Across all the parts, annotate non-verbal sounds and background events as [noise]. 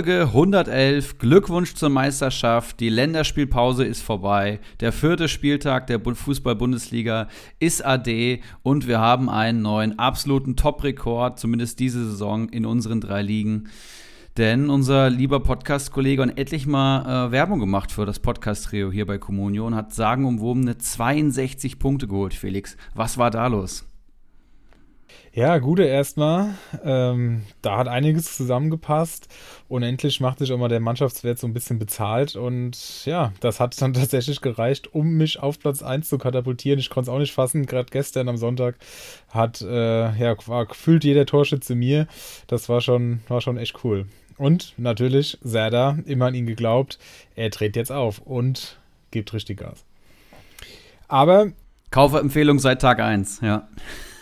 Folge 111. Glückwunsch zur Meisterschaft. Die Länderspielpause ist vorbei. Der vierte Spieltag der Fußball-Bundesliga ist AD und wir haben einen neuen absoluten Top-Rekord, zumindest diese Saison in unseren drei Ligen. Denn unser lieber Podcast-Kollege hat etlich mal äh, Werbung gemacht für das Podcast-Trio hier bei Comunio und hat sagenumwobene 62 Punkte geholt, Felix. Was war da los? Ja, gute erstmal. Ähm, da hat einiges zusammengepasst und endlich macht sich auch mal der Mannschaftswert so ein bisschen bezahlt und ja, das hat dann [laughs] tatsächlich gereicht, um mich auf Platz 1 zu katapultieren. Ich konnte es auch nicht fassen. Gerade gestern am Sonntag hat äh, ja, war gefühlt jeder Torschütze mir. Das war schon, war schon echt cool. Und natürlich, Serda, immer an ihn geglaubt, er dreht jetzt auf und gibt richtig Gas. Aber. Kaufempfehlung seit Tag 1, ja.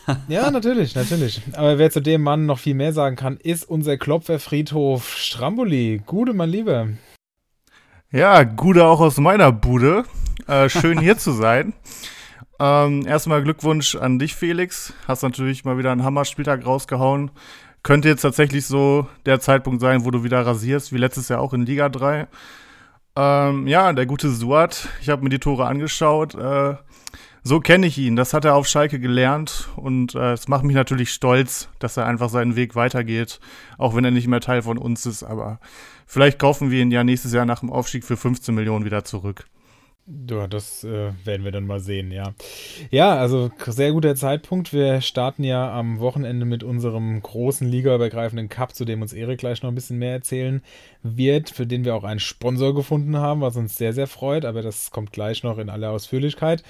[laughs] ja, natürlich, natürlich. Aber wer zu dem Mann noch viel mehr sagen kann, ist unser Klopferfriedhof Stramboli. Gude, mein Lieber. Ja, Gude auch aus meiner Bude. Äh, schön hier zu sein. [laughs] Ähm, erstmal Glückwunsch an dich, Felix. Hast natürlich mal wieder einen Hammer-Spieltag rausgehauen. Könnte jetzt tatsächlich so der Zeitpunkt sein, wo du wieder rasierst, wie letztes Jahr auch in Liga 3. Ähm, ja, der gute Suat, ich habe mir die Tore angeschaut. Äh, so kenne ich ihn. Das hat er auf Schalke gelernt und äh, es macht mich natürlich stolz, dass er einfach seinen Weg weitergeht, auch wenn er nicht mehr Teil von uns ist. Aber vielleicht kaufen wir ihn ja nächstes Jahr nach dem Aufstieg für 15 Millionen wieder zurück. Ja, das äh, werden wir dann mal sehen, ja. Ja, also sehr guter Zeitpunkt. Wir starten ja am Wochenende mit unserem großen ligaübergreifenden Cup, zu dem uns Erik gleich noch ein bisschen mehr erzählen wird, für den wir auch einen Sponsor gefunden haben, was uns sehr, sehr freut, aber das kommt gleich noch in aller Ausführlichkeit.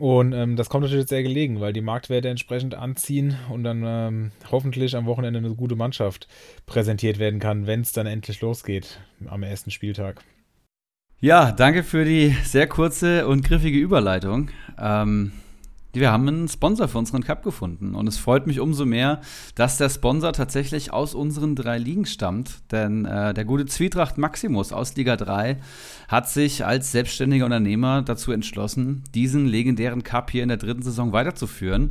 Und ähm, das kommt natürlich sehr gelegen, weil die Marktwerte entsprechend anziehen und dann ähm, hoffentlich am Wochenende eine gute Mannschaft präsentiert werden kann, wenn es dann endlich losgeht am ersten Spieltag. Ja, danke für die sehr kurze und griffige Überleitung. Ähm, wir haben einen Sponsor für unseren Cup gefunden und es freut mich umso mehr, dass der Sponsor tatsächlich aus unseren drei Ligen stammt. Denn äh, der gute Zwietracht Maximus aus Liga 3 hat sich als selbstständiger Unternehmer dazu entschlossen, diesen legendären Cup hier in der dritten Saison weiterzuführen.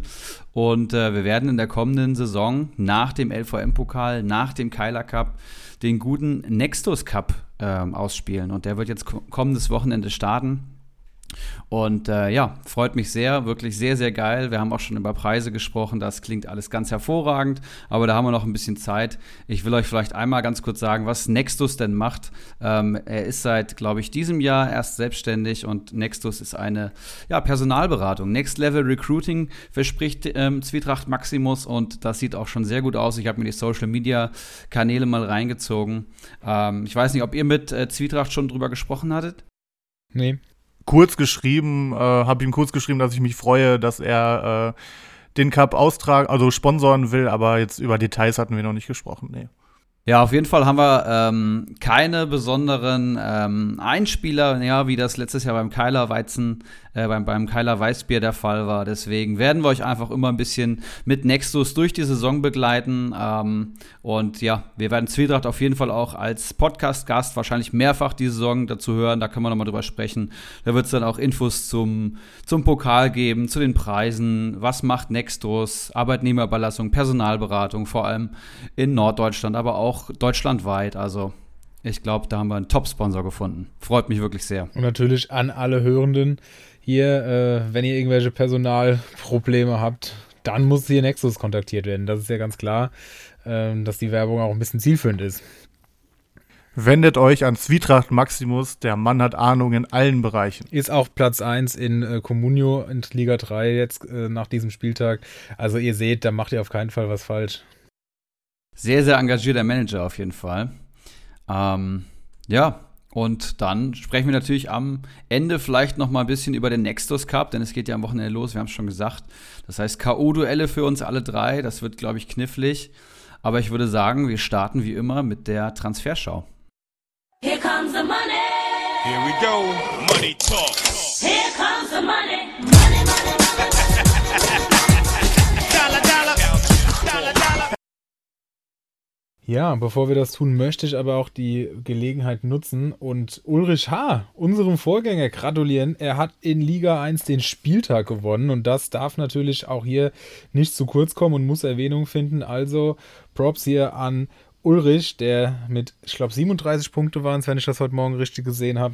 Und äh, wir werden in der kommenden Saison nach dem LVM-Pokal, nach dem Keiler Cup, den guten Nextus Cup ähm, ausspielen. Und der wird jetzt kommendes Wochenende starten. Und äh, ja, freut mich sehr, wirklich sehr, sehr geil. Wir haben auch schon über Preise gesprochen, das klingt alles ganz hervorragend, aber da haben wir noch ein bisschen Zeit. Ich will euch vielleicht einmal ganz kurz sagen, was Nextus denn macht. Ähm, er ist seit, glaube ich, diesem Jahr erst selbstständig und Nextus ist eine ja, Personalberatung. Next Level Recruiting verspricht ähm, Zwietracht Maximus und das sieht auch schon sehr gut aus. Ich habe mir die Social Media Kanäle mal reingezogen. Ähm, ich weiß nicht, ob ihr mit äh, Zwietracht schon drüber gesprochen hattet. Nee kurz geschrieben, äh, habe ihm kurz geschrieben, dass ich mich freue, dass er äh, den Cup austragen, also sponsoren will, aber jetzt über Details hatten wir noch nicht gesprochen. Nee. Ja, auf jeden Fall haben wir ähm, keine besonderen ähm, Einspieler, ja, wie das letztes Jahr beim Keiler Weizen, äh, beim, beim Keiler Weißbier der Fall war. Deswegen werden wir euch einfach immer ein bisschen mit Nexus durch die Saison begleiten. Ähm, und ja, wir werden Zwietracht auf jeden Fall auch als Podcast-Gast wahrscheinlich mehrfach die Saison dazu hören. Da können wir nochmal drüber sprechen. Da wird es dann auch Infos zum, zum Pokal geben, zu den Preisen, was macht Nextus, Arbeitnehmerüberlassung, Personalberatung, vor allem in Norddeutschland, aber auch auch deutschlandweit. Also ich glaube, da haben wir einen Top-Sponsor gefunden. Freut mich wirklich sehr. Und natürlich an alle Hörenden hier, äh, wenn ihr irgendwelche Personalprobleme habt, dann muss hier Nexus kontaktiert werden. Das ist ja ganz klar, äh, dass die Werbung auch ein bisschen zielführend ist. Wendet euch an Zwietracht Maximus, der Mann hat Ahnung in allen Bereichen. Ist auch Platz 1 in äh, Comunio in Liga 3 jetzt äh, nach diesem Spieltag. Also ihr seht, da macht ihr auf keinen Fall was falsch. Sehr, sehr engagierter Manager auf jeden Fall. Ähm, ja, und dann sprechen wir natürlich am Ende vielleicht noch mal ein bisschen über den Nexus Cup, denn es geht ja am Wochenende los, wir haben es schon gesagt. Das heißt K.O.-Duelle für uns alle drei, das wird, glaube ich, knifflig. Aber ich würde sagen, wir starten wie immer mit der Transferschau. Here comes the money. Here we go. Money talk. Here comes the money, Ja, bevor wir das tun, möchte ich aber auch die Gelegenheit nutzen und Ulrich H., unserem Vorgänger, gratulieren. Er hat in Liga 1 den Spieltag gewonnen und das darf natürlich auch hier nicht zu kurz kommen und muss Erwähnung finden. Also Props hier an Ulrich, der mit, ich glaube, 37 Punkte waren es, wenn ich das heute Morgen richtig gesehen habe,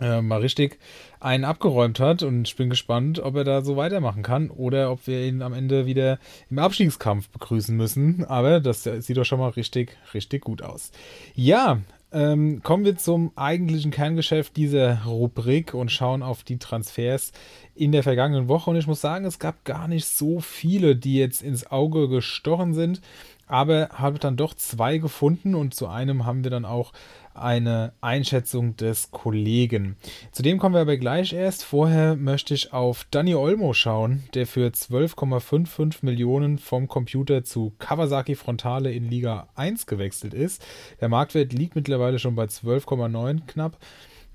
äh, mal richtig einen abgeräumt hat. Und ich bin gespannt, ob er da so weitermachen kann oder ob wir ihn am Ende wieder im Abstiegskampf begrüßen müssen. Aber das sieht doch schon mal richtig, richtig gut aus. Ja, ähm, kommen wir zum eigentlichen Kerngeschäft dieser Rubrik und schauen auf die Transfers in der vergangenen Woche. Und ich muss sagen, es gab gar nicht so viele, die jetzt ins Auge gestochen sind aber habe dann doch zwei gefunden und zu einem haben wir dann auch eine Einschätzung des Kollegen. Zu dem kommen wir aber gleich erst. Vorher möchte ich auf Danny Olmo schauen, der für 12,55 Millionen vom Computer zu Kawasaki Frontale in Liga 1 gewechselt ist. Der Marktwert liegt mittlerweile schon bei 12,9 knapp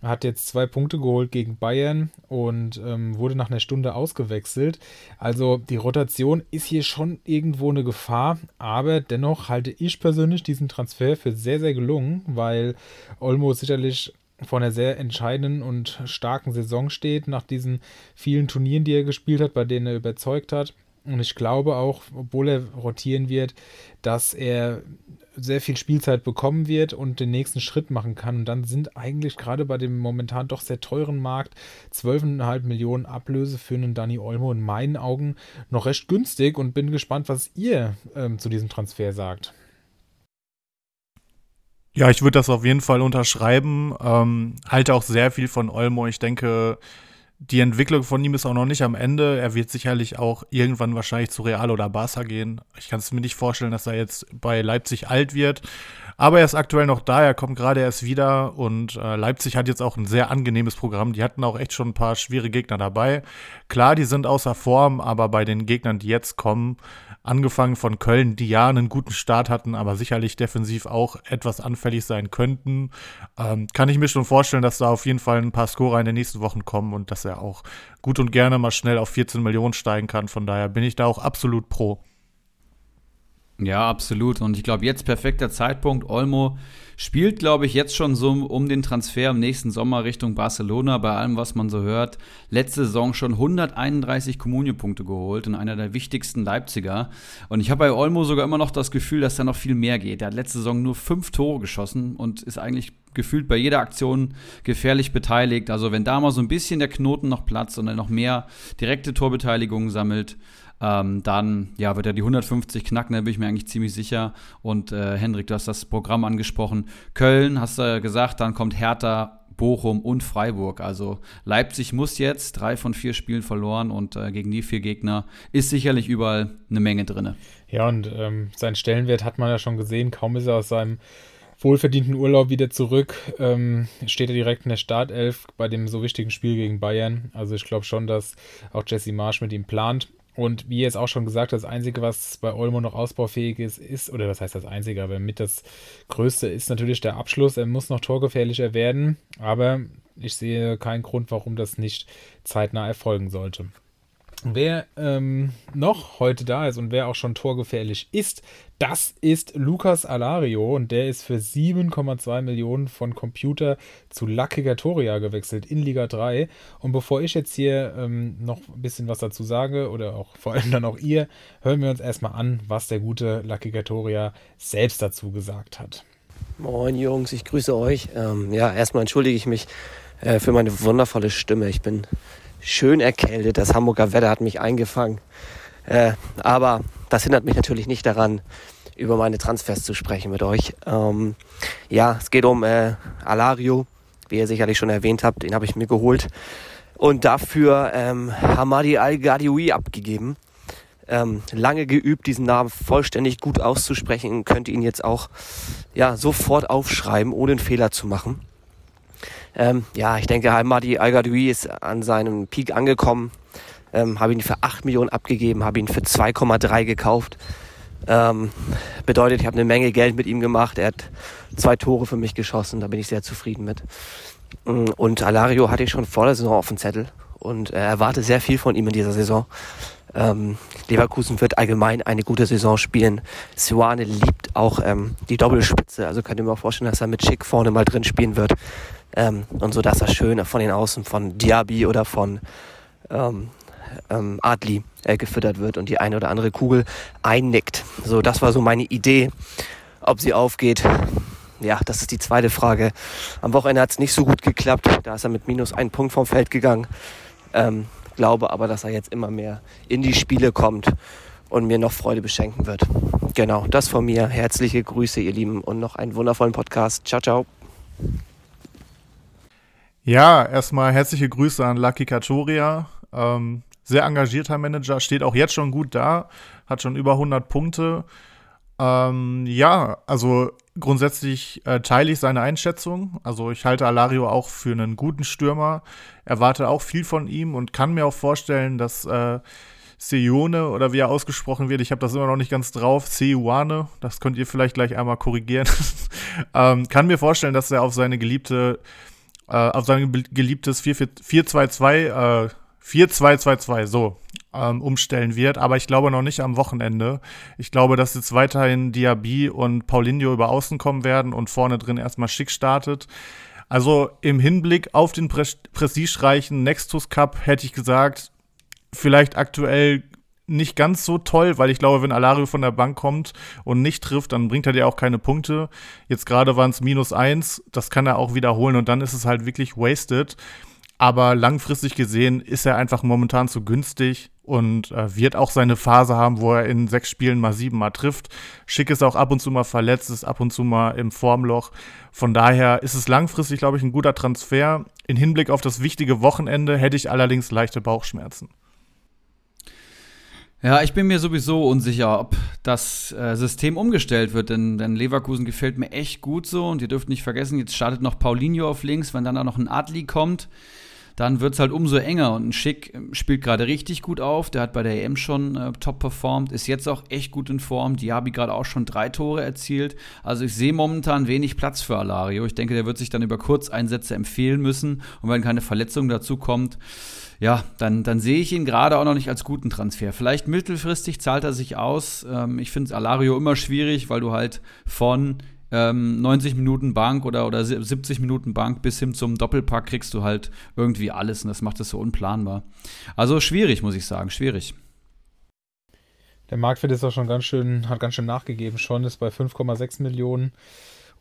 hat jetzt zwei Punkte geholt gegen Bayern und ähm, wurde nach einer Stunde ausgewechselt. Also die Rotation ist hier schon irgendwo eine Gefahr, aber dennoch halte ich persönlich diesen Transfer für sehr, sehr gelungen, weil Olmo sicherlich vor einer sehr entscheidenden und starken Saison steht, nach diesen vielen Turnieren, die er gespielt hat, bei denen er überzeugt hat. Und ich glaube auch, obwohl er rotieren wird, dass er sehr viel Spielzeit bekommen wird und den nächsten Schritt machen kann. Und dann sind eigentlich gerade bei dem momentan doch sehr teuren Markt 12,5 Millionen Ablöse für einen Dani Olmo in meinen Augen noch recht günstig und bin gespannt, was ihr ähm, zu diesem Transfer sagt. Ja, ich würde das auf jeden Fall unterschreiben. Ähm, halte auch sehr viel von Olmo. Ich denke, die Entwicklung von ihm ist auch noch nicht am Ende. Er wird sicherlich auch irgendwann wahrscheinlich zu Real oder Barca gehen. Ich kann es mir nicht vorstellen, dass er jetzt bei Leipzig alt wird. Aber er ist aktuell noch da, er kommt gerade erst wieder und äh, Leipzig hat jetzt auch ein sehr angenehmes Programm. Die hatten auch echt schon ein paar schwere Gegner dabei. Klar, die sind außer Form, aber bei den Gegnern, die jetzt kommen, angefangen von Köln, die ja einen guten Start hatten, aber sicherlich defensiv auch etwas anfällig sein könnten, ähm, kann ich mir schon vorstellen, dass da auf jeden Fall ein paar Scorer in den nächsten Wochen kommen und dass er auch gut und gerne mal schnell auf 14 Millionen steigen kann. Von daher bin ich da auch absolut pro. Ja, absolut. Und ich glaube, jetzt perfekter Zeitpunkt. Olmo spielt, glaube ich, jetzt schon so um den Transfer im nächsten Sommer Richtung Barcelona. Bei allem, was man so hört. Letzte Saison schon 131 Kommunio-Punkte geholt und einer der wichtigsten Leipziger. Und ich habe bei Olmo sogar immer noch das Gefühl, dass da noch viel mehr geht. Er hat letzte Saison nur fünf Tore geschossen und ist eigentlich gefühlt bei jeder Aktion gefährlich beteiligt. Also wenn da mal so ein bisschen der Knoten noch platzt und er noch mehr direkte Torbeteiligungen sammelt, ähm, dann ja, wird er die 150 knacken, da bin ich mir eigentlich ziemlich sicher. Und äh, Hendrik, du hast das Programm angesprochen. Köln, hast du gesagt, dann kommt Hertha, Bochum und Freiburg. Also Leipzig muss jetzt drei von vier Spielen verloren und äh, gegen die vier Gegner ist sicherlich überall eine Menge drin. Ja, und ähm, seinen Stellenwert hat man ja schon gesehen. Kaum ist er aus seinem wohlverdienten Urlaub wieder zurück, ähm, steht er direkt in der Startelf bei dem so wichtigen Spiel gegen Bayern. Also ich glaube schon, dass auch Jesse Marsch mit ihm plant. Und wie es auch schon gesagt das Einzige, was bei Olmo noch ausbaufähig ist, ist, oder was heißt das Einzige, aber mit das Größte ist natürlich der Abschluss. Er muss noch torgefährlicher werden, aber ich sehe keinen Grund, warum das nicht zeitnah erfolgen sollte. Wer ähm, noch heute da ist und wer auch schon torgefährlich ist, das ist Lukas Alario und der ist für 7,2 Millionen von Computer zu Lucky Gatoria gewechselt in Liga 3. Und bevor ich jetzt hier ähm, noch ein bisschen was dazu sage oder auch vor allem dann auch ihr, hören wir uns erstmal an, was der gute Lucky Gatoria selbst dazu gesagt hat. Moin Jungs, ich grüße euch. Ähm, ja, erstmal entschuldige ich mich äh, für meine wundervolle Stimme. Ich bin schön erkältet. Das Hamburger Wetter hat mich eingefangen. Äh, aber das hindert mich natürlich nicht daran, über meine Transfers zu sprechen mit euch. Ähm, ja, es geht um äh, Alario, wie ihr sicherlich schon erwähnt habt. Den habe ich mir geholt und dafür ähm, Hamadi Al-Gadioui abgegeben. Ähm, lange geübt, diesen Namen vollständig gut auszusprechen, könnt ihn jetzt auch ja, sofort aufschreiben, ohne einen Fehler zu machen. Ähm, ja, ich denke, Madi al ist an seinem Peak angekommen. Ähm, habe ihn für 8 Millionen abgegeben, habe ihn für 2,3 gekauft. Ähm, bedeutet, ich habe eine Menge Geld mit ihm gemacht. Er hat zwei Tore für mich geschossen, da bin ich sehr zufrieden mit. Mm, und Alario hatte ich schon vor der Saison auf dem Zettel und äh, erwarte sehr viel von ihm in dieser Saison. Ähm, Leverkusen wird allgemein eine gute Saison spielen. Suane liebt auch ähm, die Doppelspitze, also könnt ihr mir auch vorstellen, dass er mit Schick vorne mal drin spielen wird. Ähm, und so, dass er schön von den Außen von Diaby oder von ähm, ähm, Adli äh, gefüttert wird und die eine oder andere Kugel einnickt. So, das war so meine Idee. ob sie aufgeht. Ja, das ist die zweite Frage. Am Wochenende hat es nicht so gut geklappt. Da ist er mit minus ein Punkt vom Feld gegangen. Ähm, glaube aber, dass er jetzt immer mehr in die Spiele kommt und mir noch Freude beschenken wird. Genau, das von mir. Herzliche Grüße, ihr Lieben, und noch einen wundervollen Podcast. Ciao, ciao. Ja, erstmal herzliche Grüße an Lucky Katoria. Ähm, sehr engagierter Manager, steht auch jetzt schon gut da, hat schon über 100 Punkte. Ähm, ja, also grundsätzlich äh, teile ich seine Einschätzung. Also ich halte Alario auch für einen guten Stürmer, erwarte auch viel von ihm und kann mir auch vorstellen, dass äh, Seione oder wie er ausgesprochen wird, ich habe das immer noch nicht ganz drauf, Seiwane, das könnt ihr vielleicht gleich einmal korrigieren. [laughs] ähm, kann mir vorstellen, dass er auf seine geliebte, äh, auf sein geliebtes 4-2-2, äh, 4-2-2-2, so, ähm, umstellen wird, aber ich glaube noch nicht am Wochenende. Ich glaube, dass jetzt weiterhin Diaby und Paulinho über Außen kommen werden und vorne drin erstmal schick startet. Also im Hinblick auf den Pre prestigereichen Nextus Cup hätte ich gesagt, vielleicht aktuell nicht ganz so toll, weil ich glaube, wenn Alario von der Bank kommt und nicht trifft, dann bringt er dir auch keine Punkte. Jetzt gerade waren es minus eins, das kann er auch wiederholen und dann ist es halt wirklich wasted. Aber langfristig gesehen ist er einfach momentan zu günstig und äh, wird auch seine Phase haben, wo er in sechs Spielen mal sieben mal trifft. Schick ist auch ab und zu mal verletzt, ist ab und zu mal im Formloch. Von daher ist es langfristig, glaube ich, ein guter Transfer. In Hinblick auf das wichtige Wochenende hätte ich allerdings leichte Bauchschmerzen. Ja, ich bin mir sowieso unsicher, ob das äh, System umgestellt wird, denn, denn, Leverkusen gefällt mir echt gut so und ihr dürft nicht vergessen, jetzt startet noch Paulinho auf links, wenn dann da noch ein Adli kommt dann wird es halt umso enger. Und ein Schick ähm, spielt gerade richtig gut auf. Der hat bei der EM schon äh, top performt, ist jetzt auch echt gut in Form. Diaby gerade auch schon drei Tore erzielt. Also ich sehe momentan wenig Platz für Alario. Ich denke, der wird sich dann über Kurzeinsätze empfehlen müssen. Und wenn keine Verletzung dazu kommt, ja, dann, dann sehe ich ihn gerade auch noch nicht als guten Transfer. Vielleicht mittelfristig zahlt er sich aus. Ähm, ich finde Alario immer schwierig, weil du halt von ähm, 90 Minuten Bank oder, oder 70 Minuten Bank bis hin zum Doppelpack kriegst du halt irgendwie alles und das macht es so unplanbar. Also schwierig, muss ich sagen, schwierig. Der Marktwert ist auch schon ganz schön, hat ganz schön nachgegeben schon, ist bei 5,6 Millionen.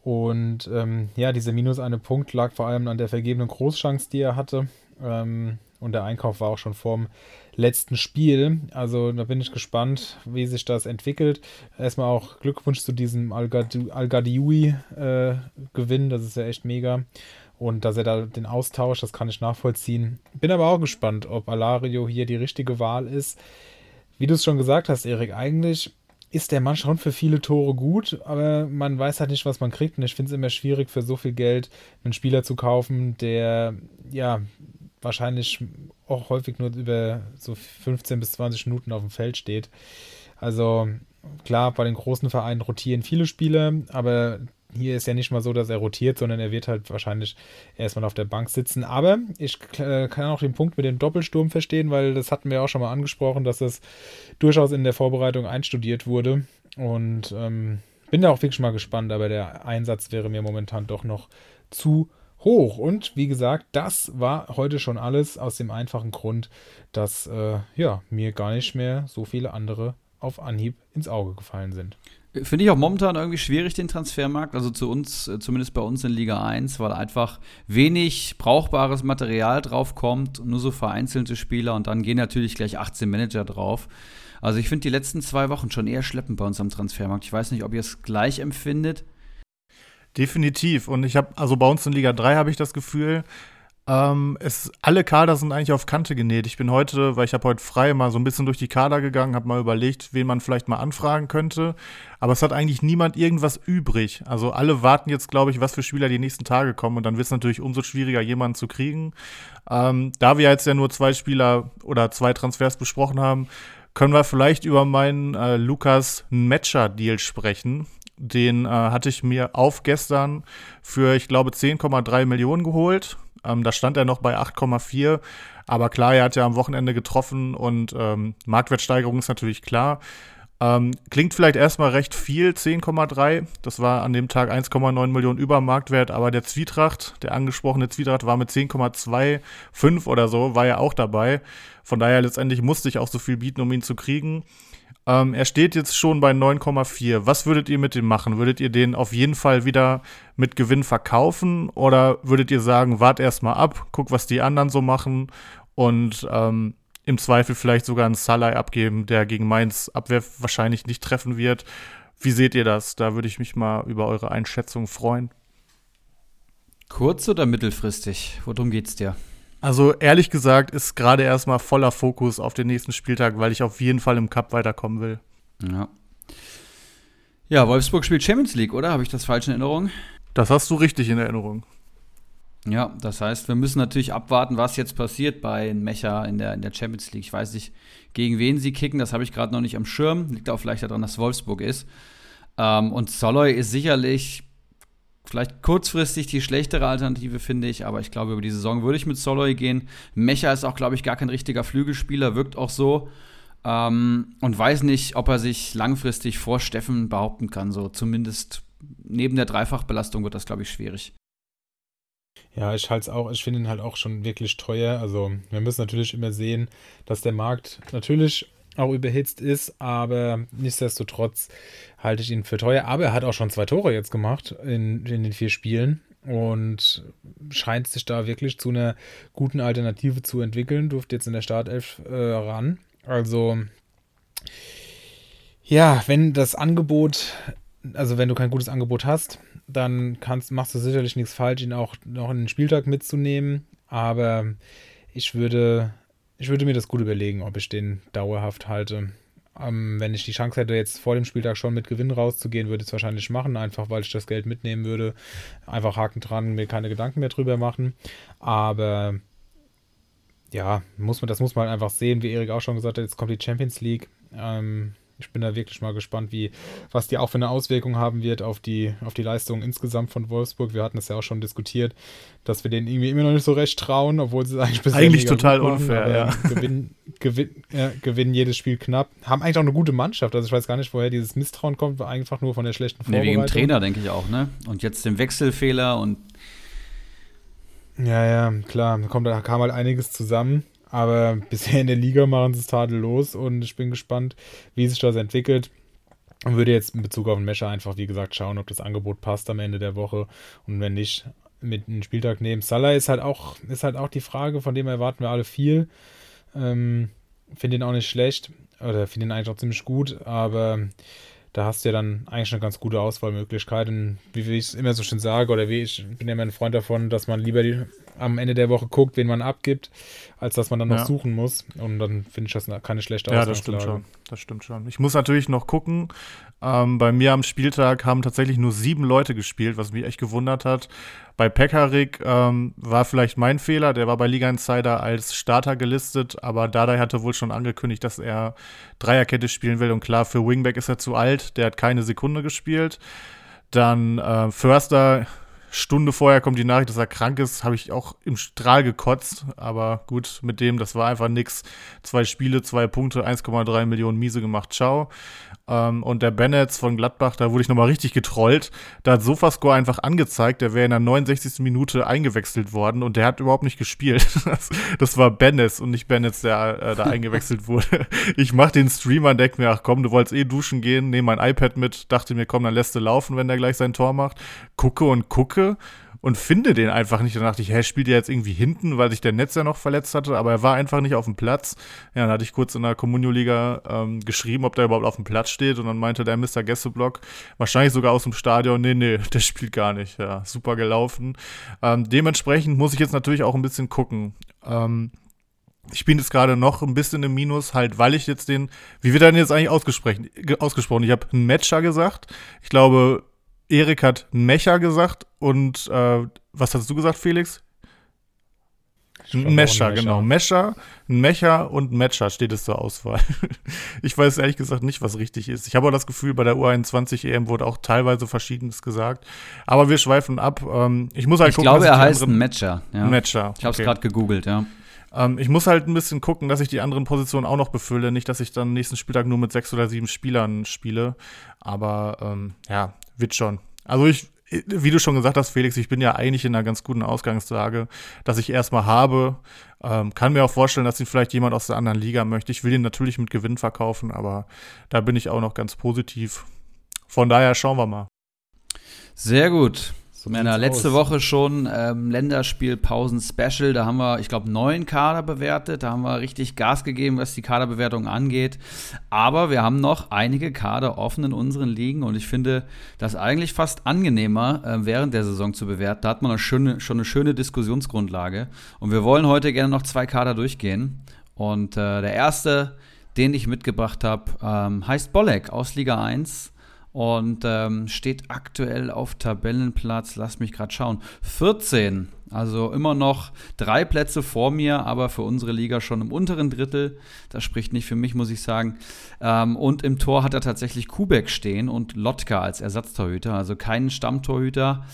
Und ähm, ja, dieser minus eine Punkt lag vor allem an der vergebenen Großchance, die er hatte. Ähm, und der Einkauf war auch schon vorm letzten Spiel. Also da bin ich gespannt, wie sich das entwickelt. Erstmal auch Glückwunsch zu diesem Al-Gadiui-Gewinn. Äh, das ist ja echt mega. Und dass er da den Austausch, das kann ich nachvollziehen. Bin aber auch gespannt, ob Alario hier die richtige Wahl ist. Wie du es schon gesagt hast, Erik, eigentlich ist der Mann schon für viele Tore gut, aber man weiß halt nicht, was man kriegt. Und ich finde es immer schwierig, für so viel Geld einen Spieler zu kaufen, der ja wahrscheinlich auch häufig nur über so 15 bis 20 Minuten auf dem Feld steht. Also klar, bei den großen Vereinen rotieren viele Spieler, aber hier ist ja nicht mal so, dass er rotiert, sondern er wird halt wahrscheinlich erstmal auf der Bank sitzen. Aber ich äh, kann auch den Punkt mit dem Doppelsturm verstehen, weil das hatten wir auch schon mal angesprochen, dass das durchaus in der Vorbereitung einstudiert wurde. Und ähm, bin da auch wirklich mal gespannt, aber der Einsatz wäre mir momentan doch noch zu hoch. Und wie gesagt, das war heute schon alles aus dem einfachen Grund, dass äh, ja, mir gar nicht mehr so viele andere auf Anhieb ins Auge gefallen sind. Finde ich auch momentan irgendwie schwierig, den Transfermarkt. Also zu uns, äh, zumindest bei uns in Liga 1, weil einfach wenig brauchbares Material draufkommt, nur so vereinzelte Spieler und dann gehen natürlich gleich 18 Manager drauf. Also ich finde die letzten zwei Wochen schon eher schleppend bei uns am Transfermarkt. Ich weiß nicht, ob ihr es gleich empfindet. Definitiv. Und ich habe, also bei uns in Liga 3 habe ich das Gefühl, ähm, es, alle Kader sind eigentlich auf Kante genäht. Ich bin heute, weil ich habe heute frei mal so ein bisschen durch die Kader gegangen, habe mal überlegt, wen man vielleicht mal anfragen könnte. Aber es hat eigentlich niemand irgendwas übrig. Also alle warten jetzt, glaube ich, was für Spieler die nächsten Tage kommen. Und dann wird es natürlich umso schwieriger, jemanden zu kriegen. Ähm, da wir jetzt ja nur zwei Spieler oder zwei Transfers besprochen haben, können wir vielleicht über meinen äh, Lukas Matcher-Deal sprechen. Den äh, hatte ich mir auf gestern für, ich glaube, 10,3 Millionen geholt. Ähm, da stand er noch bei 8,4. Aber klar, er hat ja am Wochenende getroffen und ähm, Marktwertsteigerung ist natürlich klar. Ähm, klingt vielleicht erstmal recht viel, 10,3. Das war an dem Tag 1,9 Millionen über Marktwert, aber der Zwietracht, der angesprochene Zwietracht, war mit 10,25 oder so, war ja auch dabei. Von daher letztendlich musste ich auch so viel bieten, um ihn zu kriegen. Ähm, er steht jetzt schon bei 9,4. Was würdet ihr mit dem machen? Würdet ihr den auf jeden Fall wieder mit Gewinn verkaufen oder würdet ihr sagen, wart erstmal ab, guck, was die anderen so machen und ähm, im Zweifel vielleicht sogar einen Salai abgeben, der gegen Mainz Abwehr wahrscheinlich nicht treffen wird? Wie seht ihr das? Da würde ich mich mal über eure Einschätzung freuen. Kurz oder mittelfristig? Worum geht's dir? Also ehrlich gesagt ist gerade erstmal voller Fokus auf den nächsten Spieltag, weil ich auf jeden Fall im Cup weiterkommen will. Ja. Ja, Wolfsburg spielt Champions League, oder? Habe ich das falsch in Erinnerung? Das hast du richtig in Erinnerung. Ja, das heißt, wir müssen natürlich abwarten, was jetzt passiert bei Mecha in der, in der Champions League. Ich weiß nicht, gegen wen sie kicken, das habe ich gerade noch nicht am Schirm. Liegt auch vielleicht daran, dass Wolfsburg ist. Ähm, und Soloy ist sicherlich vielleicht kurzfristig die schlechtere Alternative, finde ich, aber ich glaube, über die Saison würde ich mit Soloy gehen. Mecha ist auch, glaube ich, gar kein richtiger Flügelspieler, wirkt auch so. Ähm, und weiß nicht, ob er sich langfristig vor Steffen behaupten kann. So zumindest neben der Dreifachbelastung wird das, glaube ich, schwierig. Ja, ich halte auch, ich finde ihn halt auch schon wirklich teuer. Also wir müssen natürlich immer sehen, dass der Markt natürlich auch überhitzt ist, aber nichtsdestotrotz halte ich ihn für teuer. Aber er hat auch schon zwei Tore jetzt gemacht in, in den vier Spielen und scheint sich da wirklich zu einer guten Alternative zu entwickeln. Durfte jetzt in der Startelf äh, ran. Also ja, wenn das Angebot, also wenn du kein gutes Angebot hast, dann kannst, machst du sicherlich nichts falsch, ihn auch noch in den Spieltag mitzunehmen. Aber ich würde ich würde mir das gut überlegen, ob ich den dauerhaft halte. Ähm, wenn ich die Chance hätte, jetzt vor dem Spieltag schon mit Gewinn rauszugehen, würde ich es wahrscheinlich machen, einfach weil ich das Geld mitnehmen würde. Einfach Haken dran, mir keine Gedanken mehr drüber machen. Aber ja, muss man, das muss man einfach sehen, wie Erik auch schon gesagt hat, jetzt kommt die Champions League. Ähm, ich bin da wirklich mal gespannt, wie, was die auch für eine Auswirkung haben wird auf die, auf die Leistung insgesamt von Wolfsburg. Wir hatten es ja auch schon diskutiert, dass wir denen irgendwie immer noch nicht so recht trauen, obwohl sie eigentlich bisher Eigentlich total unfair, ja. Gewinnen, gewin, ja, gewinnen jedes Spiel knapp. Haben eigentlich auch eine gute Mannschaft. Also ich weiß gar nicht, woher dieses Misstrauen kommt, einfach nur von der schlechten Vorbereitung. Nee, wegen dem Trainer, denke ich auch, ne? Und jetzt dem Wechselfehler und ja, ja, klar. Da, kommt, da kam halt einiges zusammen. Aber [laughs] bisher in der Liga machen sie es tadellos und ich bin gespannt, wie sich das entwickelt. Und würde jetzt in Bezug auf den Mescher einfach, wie gesagt, schauen, ob das Angebot passt am Ende der Woche. Und wenn nicht, mit einem Spieltag nehmen. Salah ist halt auch, ist halt auch die Frage, von dem erwarten wir alle viel. Ähm, finde ihn auch nicht schlecht. Oder finde ihn eigentlich auch ziemlich gut, aber da hast du ja dann eigentlich eine ganz gute Auswahlmöglichkeit. Und wie ich es immer so schön sage, oder wie ich bin ja immer ein Freund davon, dass man lieber die, am Ende der Woche guckt, wen man abgibt, als dass man dann noch ja. suchen muss. Und dann finde ich das keine schlechte Ausgangslage. Ja, das stimmt schon. Das stimmt schon. Ich muss natürlich noch gucken. Ähm, bei mir am Spieltag haben tatsächlich nur sieben Leute gespielt, was mich echt gewundert hat. Bei Pekarik ähm, war vielleicht mein Fehler. Der war bei Liga Insider als Starter gelistet, aber Dardai hatte wohl schon angekündigt, dass er Dreierkette spielen will. Und klar, für Wingback ist er zu alt. Der hat keine Sekunde gespielt. Dann äh, Förster Stunde vorher kommt die Nachricht, dass er krank ist, habe ich auch im Strahl gekotzt. Aber gut, mit dem, das war einfach nix. Zwei Spiele, zwei Punkte, 1,3 Millionen Miese gemacht. Ciao. Ähm, und der Bennett von Gladbach, da wurde ich nochmal richtig getrollt. Da hat Sofascore einfach angezeigt, der wäre in der 69. Minute eingewechselt worden und der hat überhaupt nicht gespielt. [laughs] Das, das war Bennett und nicht Bennett, der äh, da eingewechselt [laughs] wurde. Ich mach den Streamer und denk mir, ach komm, du wolltest eh duschen gehen, nehme mein iPad mit, dachte mir, komm, dann lässt du laufen, wenn der gleich sein Tor macht. Gucke und gucke und finde den einfach nicht. Dann dachte ich, hä, spielt er jetzt irgendwie hinten, weil sich der Netz ja noch verletzt hatte, aber er war einfach nicht auf dem Platz. Ja, dann hatte ich kurz in der Communio-Liga ähm, geschrieben, ob der überhaupt auf dem Platz steht und dann meinte der Mr. Gästeblock, wahrscheinlich sogar aus dem Stadion, nee, nee, [laughs] der spielt gar nicht. Ja, super gelaufen. Ähm, dementsprechend muss ich jetzt natürlich auch ein bisschen gucken. Ähm, ich bin jetzt gerade noch ein bisschen im Minus, halt, weil ich jetzt den, wie wird er denn jetzt eigentlich ausgesprochen? Ich habe einen Matcher gesagt. Ich glaube, Erik hat Mecha gesagt und äh, was hast du gesagt, Felix? Mescher, genau. Mescher, Mecha und Matcher steht es zur Auswahl. [laughs] ich weiß ehrlich gesagt nicht, was richtig ist. Ich habe auch das Gefühl, bei der U21 EM wurde auch teilweise Verschiedenes gesagt. Aber wir schweifen ab. Ähm, ich muss halt ich gucken, glaube, er heißt ein Matcher. Ja. Matcher. Ich habe es okay. gerade gegoogelt, ja. Ähm, ich muss halt ein bisschen gucken, dass ich die anderen Positionen auch noch befülle. Nicht, dass ich dann nächsten Spieltag nur mit sechs oder sieben Spielern spiele. Aber ähm, ja, wird schon. Also ich, wie du schon gesagt hast, Felix, ich bin ja eigentlich in einer ganz guten Ausgangslage, dass ich erstmal habe. Ähm, kann mir auch vorstellen, dass ihn vielleicht jemand aus der anderen Liga möchte. Ich will ihn natürlich mit Gewinn verkaufen, aber da bin ich auch noch ganz positiv. Von daher schauen wir mal. Sehr gut. So Männer, letzte aus. Woche schon ähm, Länderspielpausen-Special. Da haben wir, ich glaube, neun Kader bewertet. Da haben wir richtig Gas gegeben, was die Kaderbewertung angeht. Aber wir haben noch einige Kader offen in unseren Ligen und ich finde das eigentlich fast angenehmer, äh, während der Saison zu bewerten. Da hat man eine schöne, schon eine schöne Diskussionsgrundlage. Und wir wollen heute gerne noch zwei Kader durchgehen. Und äh, der erste, den ich mitgebracht habe, ähm, heißt Bolek aus Liga 1 und ähm, steht aktuell auf Tabellenplatz, lass mich gerade schauen, 14. Also immer noch drei Plätze vor mir, aber für unsere Liga schon im unteren Drittel. Das spricht nicht für mich, muss ich sagen. Ähm, und im Tor hat er tatsächlich Kubek stehen und Lotka als Ersatztorhüter, also keinen Stammtorhüter.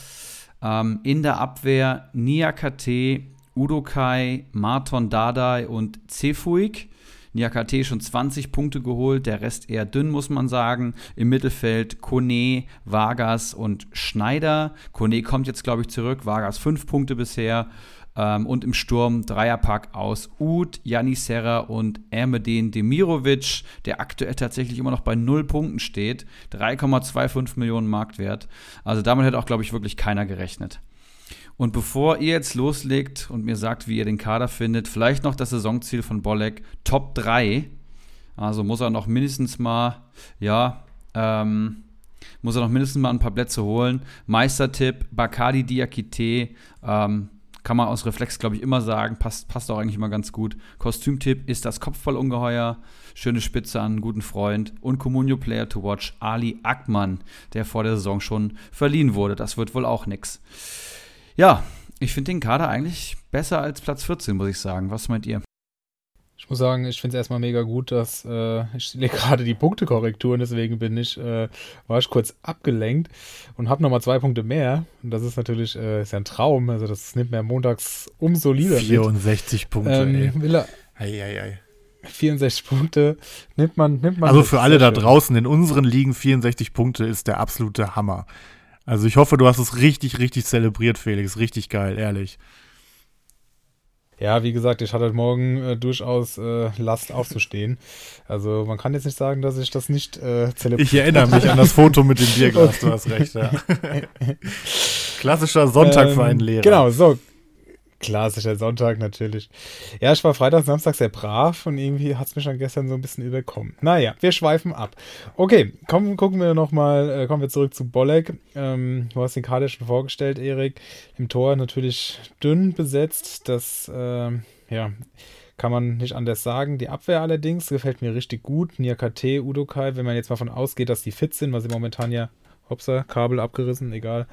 Ähm, in der Abwehr Niakate, Udokai, Marton Dardai und Cefuig. Niakate schon 20 Punkte geholt, der Rest eher dünn, muss man sagen. Im Mittelfeld Kone, Vargas und Schneider. Kone kommt jetzt, glaube ich, zurück. Vargas 5 Punkte bisher. Ähm, und im Sturm Dreierpack aus Ud, Janis Serra und Ermedin Demirovic, der aktuell tatsächlich immer noch bei 0 Punkten steht. 3,25 Millionen Marktwert. Also damit hätte auch, glaube ich, wirklich keiner gerechnet. Und bevor ihr jetzt loslegt und mir sagt, wie ihr den Kader findet, vielleicht noch das Saisonziel von Bolek, Top 3. Also muss er noch mindestens mal, ja, ähm, muss er noch mindestens mal ein paar Plätze holen. Meistertipp, Bakadi Diakite, ähm, kann man aus Reflex, glaube ich, immer sagen, passt, passt auch eigentlich immer ganz gut. Kostümtipp ist das Kopfballungeheuer, schöne Spitze an einen guten Freund und Communio Player to Watch, Ali Ackmann, der vor der Saison schon verliehen wurde. Das wird wohl auch nix. Ja, ich finde den Kader eigentlich besser als Platz 14, muss ich sagen. Was meint ihr? Ich muss sagen, ich finde es erstmal mega gut, dass äh, ich lege gerade die Punktekorrektur und deswegen bin ich, äh, war ich kurz abgelenkt und habe nochmal zwei Punkte mehr. Und das ist natürlich äh, ist ja ein Traum. Also das nimmt mir montags umso lieber. 64 mit. Punkte. Ähm, will er, ei, ei, ei. 64 Punkte nimmt man, nimmt man. Also für alle da draußen in unseren Ligen 64 Punkte ist der absolute Hammer. Also ich hoffe, du hast es richtig, richtig zelebriert, Felix. Richtig geil, ehrlich. Ja, wie gesagt, ich hatte heute Morgen äh, durchaus äh, Last aufzustehen. Also man kann jetzt nicht sagen, dass ich das nicht äh, zelebriere. Ich erinnere mich an das Foto mit dem Bierglas, okay. [laughs] du hast recht, ja. Klassischer Sonntag ähm, für einen Lehrer. Genau, so, Klassischer Sonntag natürlich. Ja, ich war Freitag, Samstag sehr brav und irgendwie hat es mich dann gestern so ein bisschen überkommen. Naja, wir schweifen ab. Okay, kommen, gucken wir nochmal, äh, kommen wir zurück zu Bolek. Ähm, du hast den Kader schon vorgestellt, Erik. Im Tor natürlich dünn besetzt. Das, äh, ja, kann man nicht anders sagen. Die Abwehr allerdings gefällt mir richtig gut. Niakate, Udokai, wenn man jetzt mal von ausgeht, dass die fit sind, was sie momentan ja, hopsa, Kabel abgerissen, egal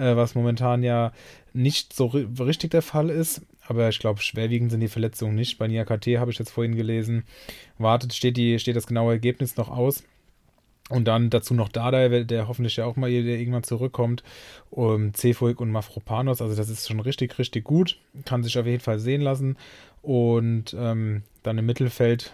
äh, was momentan ja nicht so richtig der Fall ist. Aber ich glaube, schwerwiegend sind die Verletzungen nicht. Bei NIAKT habe ich jetzt vorhin gelesen. Wartet, steht, die, steht das genaue Ergebnis noch aus. Und dann dazu noch Dada, der hoffentlich ja auch mal irgendwann zurückkommt. Um, Cefuig und Mafropanos. Also das ist schon richtig, richtig gut. Kann sich auf jeden Fall sehen lassen. Und ähm, dann im Mittelfeld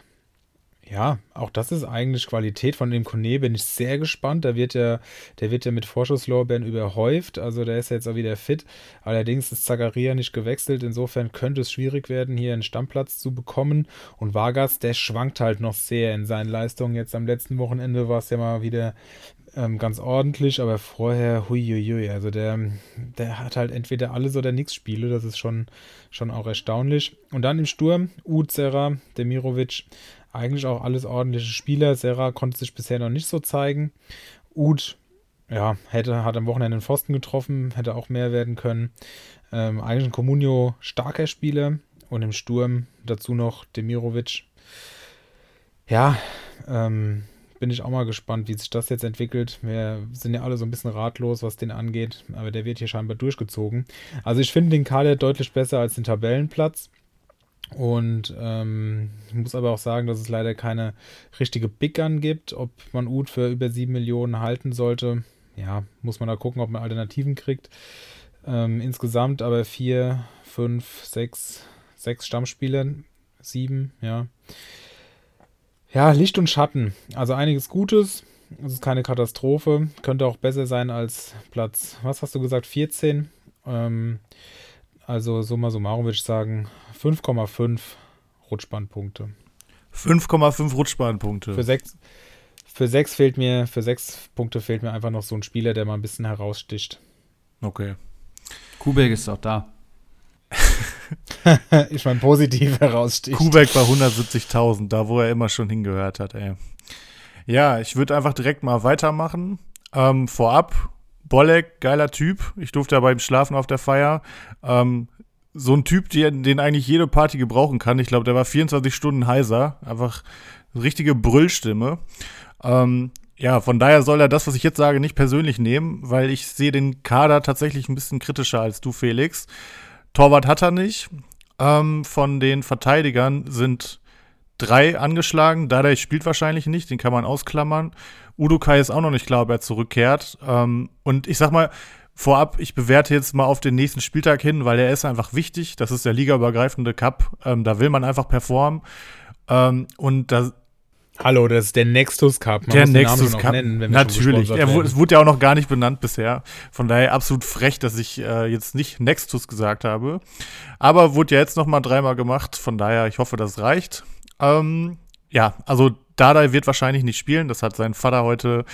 ja, auch das ist eigentlich Qualität von dem Kone, bin ich sehr gespannt. Da wird ja, der wird ja mit Vorschusslorbeeren überhäuft, also der ist jetzt auch wieder fit. Allerdings ist Zagaria nicht gewechselt, insofern könnte es schwierig werden, hier einen Stammplatz zu bekommen. Und Vargas, der schwankt halt noch sehr in seinen Leistungen. Jetzt am letzten Wochenende war es ja mal wieder ähm, ganz ordentlich, aber vorher, huiuiui, also der, der hat halt entweder alles oder nichts Spiele, das ist schon, schon auch erstaunlich. Und dann im Sturm, Uzera, Demirovic, eigentlich auch alles ordentliche Spieler. Serra konnte sich bisher noch nicht so zeigen. Ud, ja, hätte, hat am Wochenende den Pfosten getroffen, hätte auch mehr werden können. Ähm, eigentlich ein Comunio starker Spieler und im Sturm dazu noch Demirovic. Ja, ähm, bin ich auch mal gespannt, wie sich das jetzt entwickelt. Wir sind ja alle so ein bisschen ratlos, was den angeht, aber der wird hier scheinbar durchgezogen. Also ich finde den Kader deutlich besser als den Tabellenplatz. Und ähm, muss aber auch sagen, dass es leider keine richtige Big Gun gibt. Ob man Ud für über 7 Millionen halten sollte, ja, muss man da gucken, ob man Alternativen kriegt. Ähm, insgesamt aber 4, 5, 6, 6 Stammspieler, 7, ja. Ja, Licht und Schatten. Also einiges Gutes, Es ist keine Katastrophe. Könnte auch besser sein als Platz, was hast du gesagt, 14? Ähm, also summa summarum würde ich sagen 5,5 Rutschbandpunkte. 5,5 Rutschbandpunkte. Für sechs, für sechs fehlt mir, für sechs Punkte fehlt mir einfach noch so ein Spieler, der mal ein bisschen heraussticht. Okay. Kubek ist doch da. [laughs] ich meine, positiv heraussticht. Kubek bei 170.000, da wo er immer schon hingehört hat, ey. Ja, ich würde einfach direkt mal weitermachen. Ähm, vorab, Bolek, geiler Typ. Ich durfte ja beim Schlafen auf der Feier. Ähm, so ein Typ, den, den eigentlich jede Party gebrauchen kann. Ich glaube, der war 24 Stunden heiser. Einfach richtige Brüllstimme. Ähm, ja, von daher soll er das, was ich jetzt sage, nicht persönlich nehmen, weil ich sehe den Kader tatsächlich ein bisschen kritischer als du, Felix. Torwart hat er nicht. Ähm, von den Verteidigern sind drei angeschlagen. Dada spielt wahrscheinlich nicht, den kann man ausklammern. Udo Kai ist auch noch nicht klar, ob er zurückkehrt. Ähm, und ich sag mal, vorab, ich bewerte jetzt mal auf den nächsten Spieltag hin, weil er ist einfach wichtig. Das ist der ligaübergreifende Cup. Ähm, da will man einfach performen. Ähm, und da Hallo, das ist der Nextus Cup. Man der Nextus Cup. Nennen, Natürlich. Er, es wurde ja auch noch gar nicht benannt bisher. Von daher absolut frech, dass ich äh, jetzt nicht Nextus gesagt habe. Aber wurde ja jetzt noch mal dreimal gemacht. Von daher, ich hoffe, das reicht. Ähm, ja, also Dada wird wahrscheinlich nicht spielen. Das hat sein Vater heute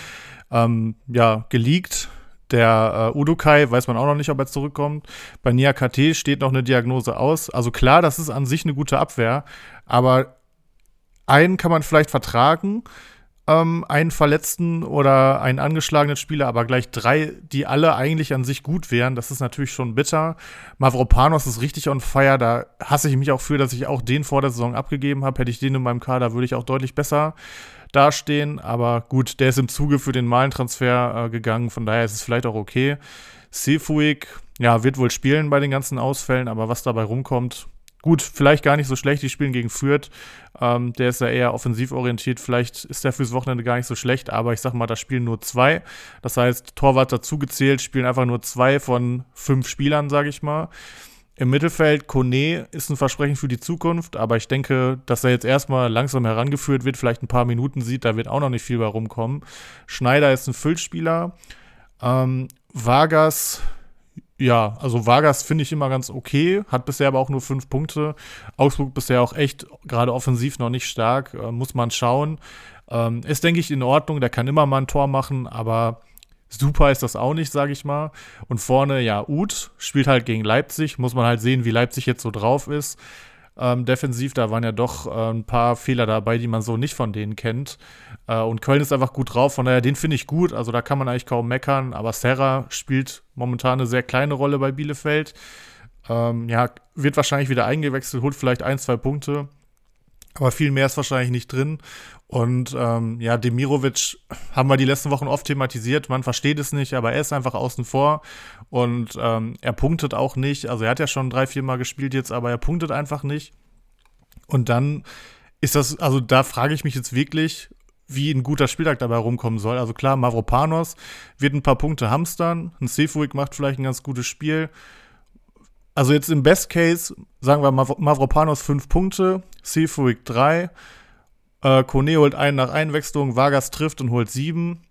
ähm, ja, geleakt. Der äh, Udukai weiß man auch noch nicht, ob er zurückkommt. Bei Nia KT steht noch eine Diagnose aus. Also klar, das ist an sich eine gute Abwehr, aber einen kann man vielleicht vertragen, ähm, einen verletzten oder einen angeschlagenen Spieler, aber gleich drei, die alle eigentlich an sich gut wären. Das ist natürlich schon bitter. Mavropanos ist richtig on fire. Da hasse ich mich auch für, dass ich auch den vor der Saison abgegeben habe. Hätte ich den in meinem Kader, würde ich auch deutlich besser dastehen. Aber gut, der ist im Zuge für den Malentransfer äh, gegangen. Von daher ist es vielleicht auch okay. Sefuig, ja, wird wohl spielen bei den ganzen Ausfällen, aber was dabei rumkommt, Gut, vielleicht gar nicht so schlecht. Die spielen gegen Fürth. Ähm, der ist ja eher offensiv orientiert. Vielleicht ist der fürs Wochenende gar nicht so schlecht. Aber ich sag mal, da spielen nur zwei. Das heißt, Torwart dazu gezählt, spielen einfach nur zwei von fünf Spielern, sage ich mal. Im Mittelfeld, Kone ist ein Versprechen für die Zukunft, aber ich denke, dass er jetzt erstmal langsam herangeführt wird, vielleicht ein paar Minuten sieht, da wird auch noch nicht viel bei rumkommen. Schneider ist ein Füllspieler. Ähm, Vargas ja, also Vargas finde ich immer ganz okay, hat bisher aber auch nur fünf Punkte. Augsburg bisher auch echt gerade offensiv noch nicht stark, äh, muss man schauen. Ähm, ist, denke ich, in Ordnung, der kann immer mal ein Tor machen, aber super ist das auch nicht, sage ich mal. Und vorne, ja, Uth spielt halt gegen Leipzig, muss man halt sehen, wie Leipzig jetzt so drauf ist. Ähm, defensiv, da waren ja doch äh, ein paar Fehler dabei, die man so nicht von denen kennt. Äh, und Köln ist einfach gut drauf, von daher, den finde ich gut. Also da kann man eigentlich kaum meckern. Aber Serra spielt momentan eine sehr kleine Rolle bei Bielefeld. Ähm, ja, wird wahrscheinlich wieder eingewechselt, holt vielleicht ein, zwei Punkte. Aber viel mehr ist wahrscheinlich nicht drin. Und ähm, ja, Demirovic haben wir die letzten Wochen oft thematisiert. Man versteht es nicht, aber er ist einfach außen vor. Und ähm, er punktet auch nicht. Also er hat ja schon drei, vier Mal gespielt jetzt, aber er punktet einfach nicht. Und dann ist das, also da frage ich mich jetzt wirklich, wie ein guter Spieltag dabei rumkommen soll. Also klar, Mavropanos wird ein paar Punkte hamstern. Ein Sefuig macht vielleicht ein ganz gutes Spiel. Also jetzt im Best Case sagen wir Mavropanos fünf Punkte, Sefuig drei. Äh, Kone holt einen nach Einwechslung, Vargas trifft und holt sieben.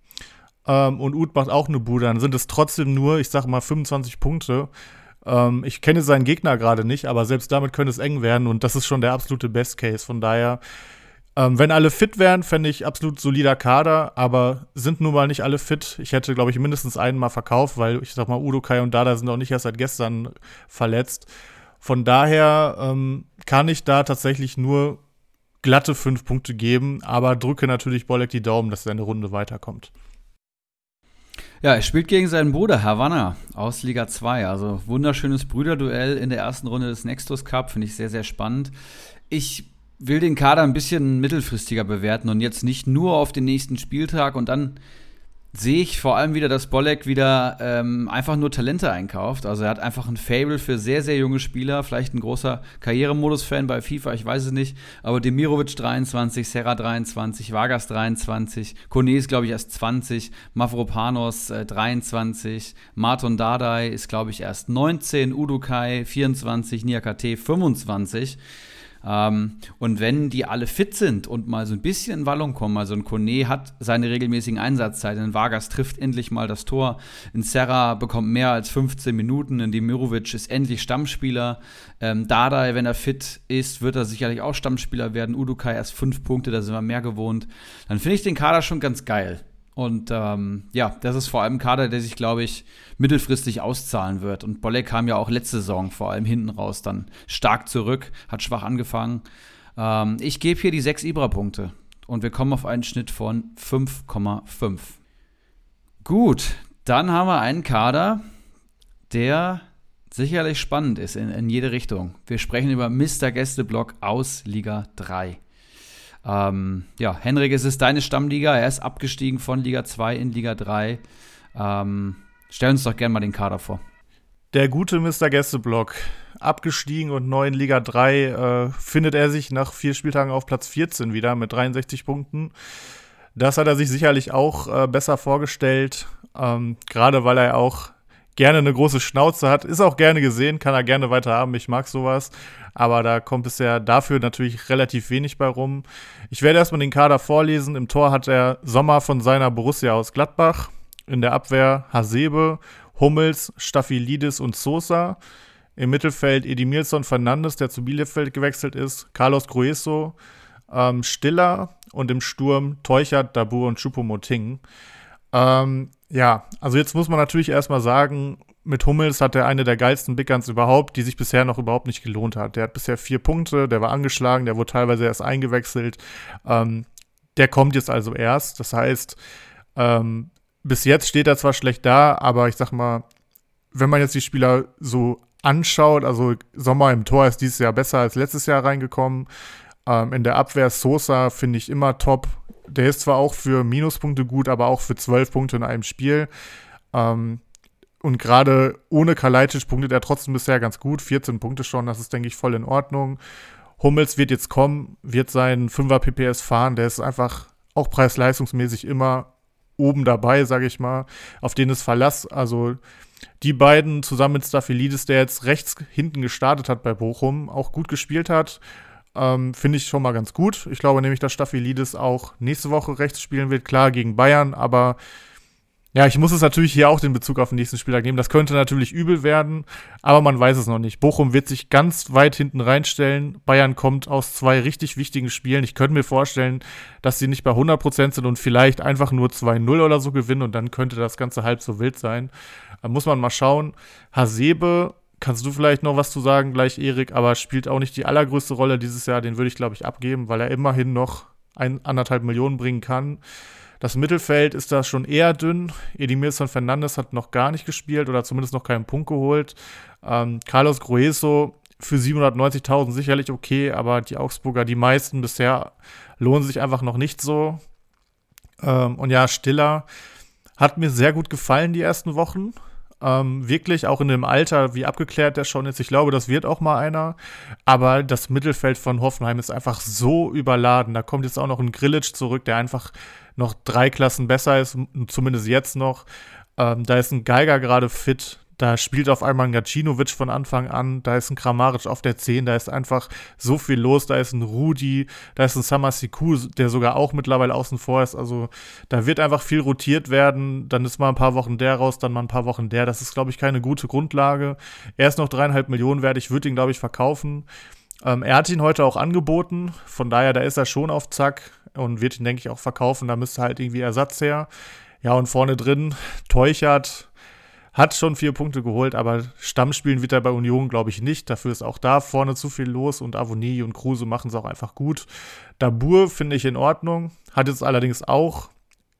Ähm, und Uth macht auch eine Bude. Dann sind es trotzdem nur, ich sag mal, 25 Punkte. Ähm, ich kenne seinen Gegner gerade nicht, aber selbst damit könnte es eng werden und das ist schon der absolute Best Case. Von daher, ähm, wenn alle fit wären, fände ich absolut solider Kader, aber sind nun mal nicht alle fit. Ich hätte, glaube ich, mindestens einen mal verkauft, weil ich sag mal, Udo, Kai und Dada sind auch nicht erst seit gestern verletzt. Von daher ähm, kann ich da tatsächlich nur glatte fünf Punkte geben, aber drücke natürlich Bolek die Daumen, dass er eine Runde weiterkommt. Ja, er spielt gegen seinen Bruder Havanna aus Liga 2. Also wunderschönes Brüderduell in der ersten Runde des Nextus Cup. Finde ich sehr, sehr spannend. Ich will den Kader ein bisschen mittelfristiger bewerten und jetzt nicht nur auf den nächsten Spieltag und dann sehe ich vor allem wieder, dass Bolek wieder ähm, einfach nur Talente einkauft. Also er hat einfach ein Fable für sehr, sehr junge Spieler. Vielleicht ein großer Karrieremodus-Fan bei FIFA, ich weiß es nicht. Aber Demirovic 23, Serra 23, Vargas 23, Kone ist, glaube ich, erst 20, Mavropanos äh, 23, Marton Dardai ist, glaube ich, erst 19, Udukai 24, Niakate 25. Ähm, und wenn die alle fit sind und mal so ein bisschen in Wallung kommen, also ein Kone hat seine regelmäßigen Einsatzzeiten, ein Vargas trifft endlich mal das Tor, ein Serra bekommt mehr als 15 Minuten, ein Demirovic ist endlich Stammspieler, ähm, Dardai, wenn er fit ist, wird er sicherlich auch Stammspieler werden, Udukai erst fünf Punkte, da sind wir mehr gewohnt, dann finde ich den Kader schon ganz geil. Und ähm, ja, das ist vor allem ein Kader, der sich, glaube ich, mittelfristig auszahlen wird. Und Bolle kam ja auch letzte Saison vor allem hinten raus dann stark zurück, hat schwach angefangen. Ähm, ich gebe hier die sechs Ibra-Punkte und wir kommen auf einen Schnitt von 5,5. Gut, dann haben wir einen Kader, der sicherlich spannend ist in, in jede Richtung. Wir sprechen über Mr. Gästeblock aus Liga 3. Ähm, ja, Henrik, es ist deine Stammliga. Er ist abgestiegen von Liga 2 in Liga 3. Ähm, stell uns doch gerne mal den Kader vor. Der gute Mr. Gästeblock. Abgestiegen und neu in Liga 3 äh, findet er sich nach vier Spieltagen auf Platz 14 wieder mit 63 Punkten. Das hat er sich sicherlich auch äh, besser vorgestellt, ähm, gerade weil er auch gerne eine große Schnauze hat. Ist auch gerne gesehen, kann er gerne weiter haben. Ich mag sowas. Aber da kommt es ja dafür natürlich relativ wenig bei rum. Ich werde erstmal den Kader vorlesen. Im Tor hat er Sommer von seiner Borussia aus Gladbach. In der Abwehr Hasebe, Hummels, Staphylidis und Sosa. Im Mittelfeld Edimilson Fernandes, der zu Bielefeld gewechselt ist. Carlos Grueso, ähm, Stiller und im Sturm Teuchert, Dabur und Choupo-Moting. Ähm, ja, also jetzt muss man natürlich erstmal sagen, mit Hummels hat er eine der geilsten Big Guns überhaupt, die sich bisher noch überhaupt nicht gelohnt hat. Der hat bisher vier Punkte, der war angeschlagen, der wurde teilweise erst eingewechselt. Ähm, der kommt jetzt also erst. Das heißt, ähm, bis jetzt steht er zwar schlecht da, aber ich sag mal, wenn man jetzt die Spieler so anschaut, also Sommer im Tor ist dieses Jahr besser als letztes Jahr reingekommen. Ähm, in der Abwehr Sosa finde ich immer top. Der ist zwar auch für Minuspunkte gut, aber auch für zwölf Punkte in einem Spiel. Ähm, und gerade ohne Kalajdzic punktet er trotzdem bisher ganz gut. 14 Punkte schon, das ist, denke ich, voll in Ordnung. Hummels wird jetzt kommen, wird seinen 5er PPS fahren. Der ist einfach auch preis-leistungsmäßig immer oben dabei, sage ich mal. Auf den ist Verlass. Also die beiden zusammen mit Staphylidis, der jetzt rechts hinten gestartet hat bei Bochum, auch gut gespielt hat. Ähm, Finde ich schon mal ganz gut. Ich glaube nämlich, dass Staphylidis auch nächste Woche rechts spielen wird. Klar, gegen Bayern, aber ja, ich muss es natürlich hier auch den Bezug auf den nächsten Spieltag nehmen. Das könnte natürlich übel werden, aber man weiß es noch nicht. Bochum wird sich ganz weit hinten reinstellen. Bayern kommt aus zwei richtig wichtigen Spielen. Ich könnte mir vorstellen, dass sie nicht bei 100% sind und vielleicht einfach nur 2-0 oder so gewinnen und dann könnte das Ganze halb so wild sein. Da muss man mal schauen. Hasebe, kannst du vielleicht noch was zu sagen, gleich Erik, aber spielt auch nicht die allergrößte Rolle dieses Jahr. Den würde ich, glaube ich, abgeben, weil er immerhin noch ein, anderthalb Millionen bringen kann. Das Mittelfeld ist da schon eher dünn. Edimilson Fernandes hat noch gar nicht gespielt oder zumindest noch keinen Punkt geholt. Ähm, Carlos Grueso für 790.000 sicherlich okay, aber die Augsburger, die meisten bisher, lohnen sich einfach noch nicht so. Ähm, und ja, Stiller hat mir sehr gut gefallen die ersten Wochen. Ähm, wirklich auch in dem Alter, wie abgeklärt der schon ist. Ich glaube, das wird auch mal einer. Aber das Mittelfeld von Hoffenheim ist einfach so überladen. Da kommt jetzt auch noch ein Grillitsch zurück, der einfach noch drei Klassen besser ist, zumindest jetzt noch. Ähm, da ist ein Geiger gerade fit. Da spielt auf einmal ein Gacinovic von Anfang an, da ist ein Kramaric auf der 10, da ist einfach so viel los, da ist ein Rudi, da ist ein Samasiku, der sogar auch mittlerweile außen vor ist. Also da wird einfach viel rotiert werden, dann ist mal ein paar Wochen der raus, dann mal ein paar Wochen der. Das ist, glaube ich, keine gute Grundlage. Er ist noch dreieinhalb Millionen wert, ich würde ihn, glaube ich, verkaufen. Ähm, er hat ihn heute auch angeboten, von daher, da ist er schon auf Zack und wird ihn, denke ich, auch verkaufen. Da müsste halt irgendwie Ersatz her. Ja, und vorne drin, Teuchert hat schon vier Punkte geholt, aber Stammspielen wird er bei Union, glaube ich, nicht. Dafür ist auch da vorne zu viel los und Avoni und Kruse machen es auch einfach gut. Dabur finde ich in Ordnung, hat jetzt allerdings auch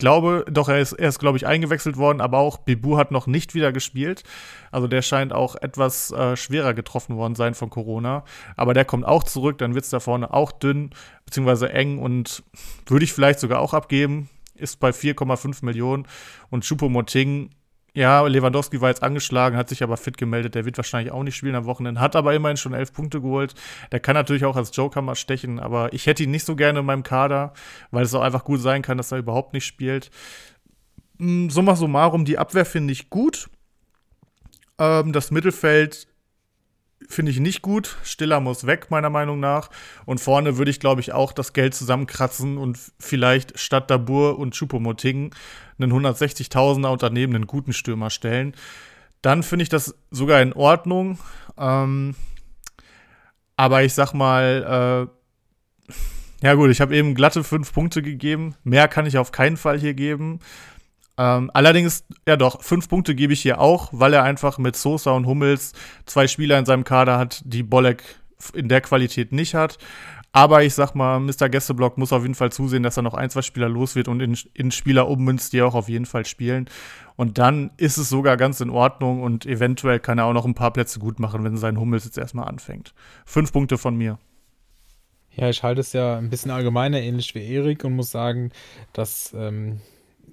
glaube, doch, er ist, er ist glaube ich, eingewechselt worden, aber auch Bibu hat noch nicht wieder gespielt. Also der scheint auch etwas äh, schwerer getroffen worden sein von Corona. Aber der kommt auch zurück, dann wird es da vorne auch dünn, beziehungsweise eng und würde ich vielleicht sogar auch abgeben. Ist bei 4,5 Millionen. Und Choupo-Moting ja, Lewandowski war jetzt angeschlagen, hat sich aber fit gemeldet. Der wird wahrscheinlich auch nicht spielen am Wochenende, hat aber immerhin schon elf Punkte geholt. Der kann natürlich auch als Joker mal stechen, aber ich hätte ihn nicht so gerne in meinem Kader, weil es auch einfach gut sein kann, dass er überhaupt nicht spielt. Hm, summa summarum, die Abwehr finde ich gut. Ähm, das Mittelfeld finde ich nicht gut. Stiller muss weg, meiner Meinung nach. Und vorne würde ich, glaube ich, auch das Geld zusammenkratzen und vielleicht statt Dabur und Chupomoting einen 160.000er und daneben einen guten Stürmer stellen. Dann finde ich das sogar in Ordnung. Ähm, aber ich sag mal, äh, ja gut, ich habe eben glatte fünf Punkte gegeben. Mehr kann ich auf keinen Fall hier geben. Ähm, allerdings, ja doch, fünf Punkte gebe ich hier auch, weil er einfach mit Sosa und Hummels zwei Spieler in seinem Kader hat, die Bolek in der Qualität nicht hat. Aber ich sag mal, Mr. Gästeblock muss auf jeden Fall zusehen, dass er noch ein, zwei Spieler los wird und in, in Spieler ummünzt, die auch auf jeden Fall spielen. Und dann ist es sogar ganz in Ordnung und eventuell kann er auch noch ein paar Plätze gut machen, wenn sein Hummels jetzt erstmal anfängt. Fünf Punkte von mir. Ja, ich halte es ja ein bisschen allgemeiner, ähnlich wie Erik, und muss sagen, dass ähm,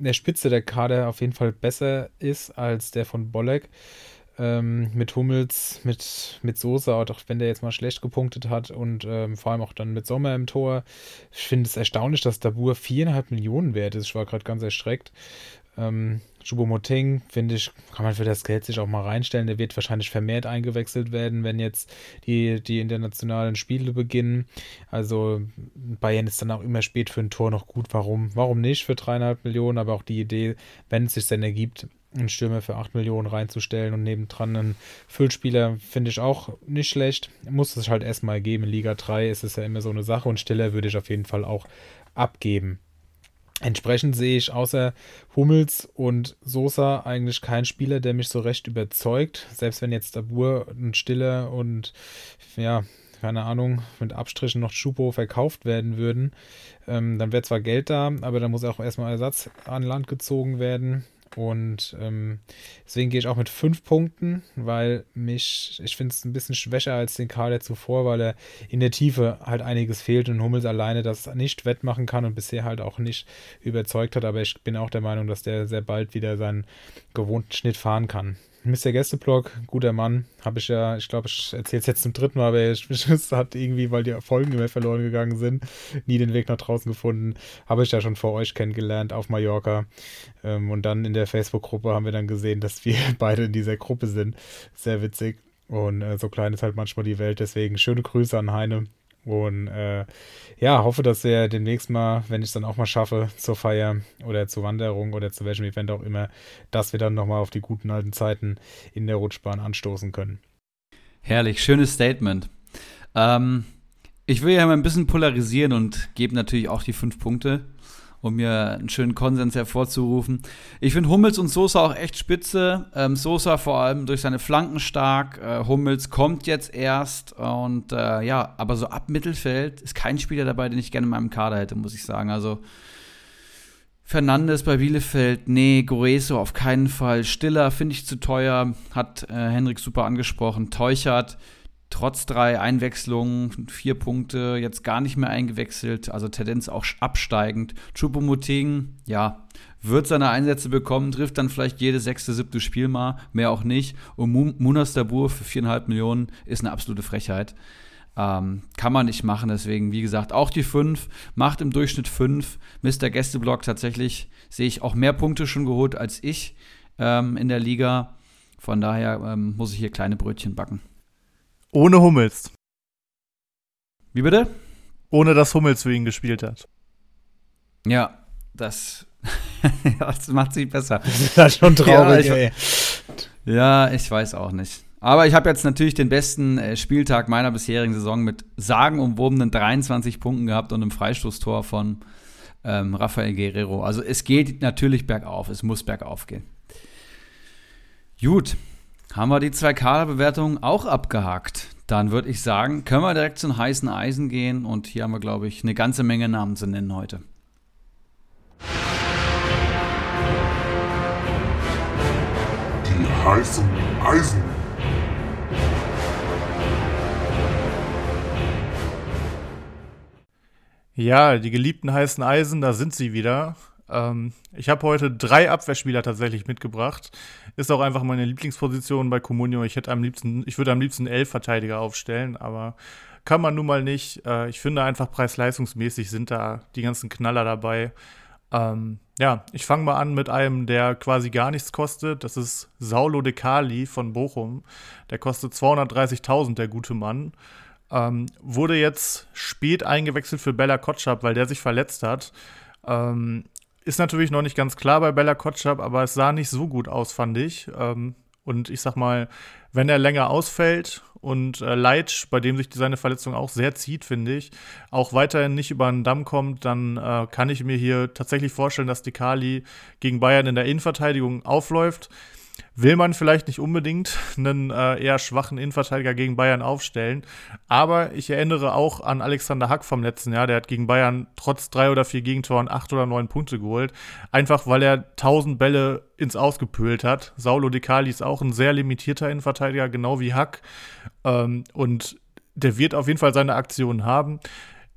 der Spitze der Kader auf jeden Fall besser ist als der von Bolek. Ähm, mit Hummels, mit, mit Sosa, auch wenn der jetzt mal schlecht gepunktet hat und ähm, vor allem auch dann mit Sommer im Tor. Ich finde es erstaunlich, dass Dabur viereinhalb Millionen wert ist. Ich war gerade ganz erschreckt. Ähm, Choupo-Moting, finde ich, kann man für das Geld sich auch mal reinstellen. Der wird wahrscheinlich vermehrt eingewechselt werden, wenn jetzt die, die internationalen Spiele beginnen. Also Bayern ist dann auch immer spät für ein Tor noch gut. Warum? Warum nicht für dreieinhalb Millionen? Aber auch die Idee, wenn es sich dann ergibt, einen Stürmer für 8 Millionen reinzustellen und nebendran einen Füllspieler finde ich auch nicht schlecht. Muss es halt erstmal geben. In Liga 3 ist es ja immer so eine Sache und Stiller würde ich auf jeden Fall auch abgeben. Entsprechend sehe ich außer Hummels und Sosa eigentlich keinen Spieler, der mich so recht überzeugt. Selbst wenn jetzt Dabur und Stiller und ja, keine Ahnung, mit Abstrichen noch Schupo verkauft werden würden, ähm, dann wäre zwar Geld da, aber da muss auch erstmal Ersatz an Land gezogen werden. Und ähm, deswegen gehe ich auch mit fünf Punkten, weil mich, ich finde es ein bisschen schwächer als den Kader zuvor, weil er in der Tiefe halt einiges fehlt und Hummels alleine das nicht wettmachen kann und bisher halt auch nicht überzeugt hat. Aber ich bin auch der Meinung, dass der sehr bald wieder seinen gewohnten Schnitt fahren kann. Mr. Gästeblock, guter Mann, habe ich ja, ich glaube, ich erzähle es jetzt zum dritten Mal, aber [laughs] es hat irgendwie, weil die Folgen immer verloren gegangen sind, nie den Weg nach draußen gefunden, habe ich ja schon vor euch kennengelernt auf Mallorca. Ähm, und dann in der Facebook-Gruppe haben wir dann gesehen, dass wir [laughs] beide in dieser Gruppe sind. Sehr witzig. Und äh, so klein ist halt manchmal die Welt. Deswegen schöne Grüße an Heine. Und äh, ja, hoffe, dass er demnächst mal, wenn ich es dann auch mal schaffe, zur Feier oder zur Wanderung oder zu welchem Event auch immer, dass wir dann nochmal auf die guten alten Zeiten in der Rutschbahn anstoßen können. Herrlich, schönes Statement. Ähm, ich will ja mal ein bisschen polarisieren und gebe natürlich auch die fünf Punkte um mir einen schönen Konsens hervorzurufen. Ich finde Hummels und Sosa auch echt spitze. Ähm, Sosa vor allem durch seine Flanken stark. Äh, Hummels kommt jetzt erst. Und äh, ja, aber so ab Mittelfeld ist kein Spieler dabei, den ich gerne in meinem Kader hätte, muss ich sagen. Also Fernandes bei Bielefeld, nee, Goreso auf keinen Fall. Stiller finde ich zu teuer, hat äh, Henrik super angesprochen. Teuchert trotz drei Einwechslungen, vier Punkte, jetzt gar nicht mehr eingewechselt, also Tendenz auch absteigend. Choupo-Moting, ja, wird seine Einsätze bekommen, trifft dann vielleicht jedes sechste, siebte Spiel mal, mehr auch nicht. Und Munas Dabur für viereinhalb Millionen ist eine absolute Frechheit. Ähm, kann man nicht machen, deswegen, wie gesagt, auch die fünf, macht im Durchschnitt fünf. Mr. Gästeblock tatsächlich sehe ich auch mehr Punkte schon geholt als ich ähm, in der Liga. Von daher ähm, muss ich hier kleine Brötchen backen. Ohne Hummels. Wie bitte? Ohne dass Hummels für ihn gespielt hat. Ja, das, [laughs] das macht sich besser. Das ist schon traurig, ja, ich, ey. Ja, ich weiß auch nicht. Aber ich habe jetzt natürlich den besten äh, Spieltag meiner bisherigen Saison mit sagenumwobenen 23 Punkten gehabt und einem Freistoßtor von ähm, Rafael Guerrero. Also es geht natürlich bergauf, es muss bergauf gehen. Gut, haben wir die zwei Kaderbewertungen auch abgehakt. Dann würde ich sagen, können wir direkt zum heißen Eisen gehen. Und hier haben wir, glaube ich, eine ganze Menge Namen zu nennen heute. Die heißen Eisen. Ja, die geliebten heißen Eisen, da sind sie wieder. Ähm, ich habe heute drei Abwehrspieler tatsächlich mitgebracht. Ist auch einfach meine Lieblingsposition bei Comunio. Ich hätte am liebsten, ich würde am liebsten elf Verteidiger aufstellen, aber kann man nun mal nicht. Äh, ich finde einfach preis-leistungsmäßig sind da die ganzen Knaller dabei. Ähm, ja, ich fange mal an mit einem, der quasi gar nichts kostet. Das ist Saulo De Cali von Bochum. Der kostet 230.000, der gute Mann. Ähm, wurde jetzt spät eingewechselt für Bella Kotschap, weil der sich verletzt hat. Ähm, ist natürlich noch nicht ganz klar bei Bella Kotschap, aber es sah nicht so gut aus, fand ich. Ähm, und ich sag mal, wenn er länger ausfällt und äh, Leitsch, bei dem sich seine Verletzung auch sehr zieht, finde ich, auch weiterhin nicht über den Damm kommt, dann äh, kann ich mir hier tatsächlich vorstellen, dass die Kali gegen Bayern in der Innenverteidigung aufläuft will man vielleicht nicht unbedingt einen äh, eher schwachen Innenverteidiger gegen Bayern aufstellen. Aber ich erinnere auch an Alexander Hack vom letzten Jahr. Der hat gegen Bayern trotz drei oder vier Gegentoren acht oder neun Punkte geholt. Einfach weil er tausend Bälle ins Ausgepölt hat. Saulo De Cali ist auch ein sehr limitierter Innenverteidiger, genau wie Hack. Ähm, und der wird auf jeden Fall seine Aktionen haben.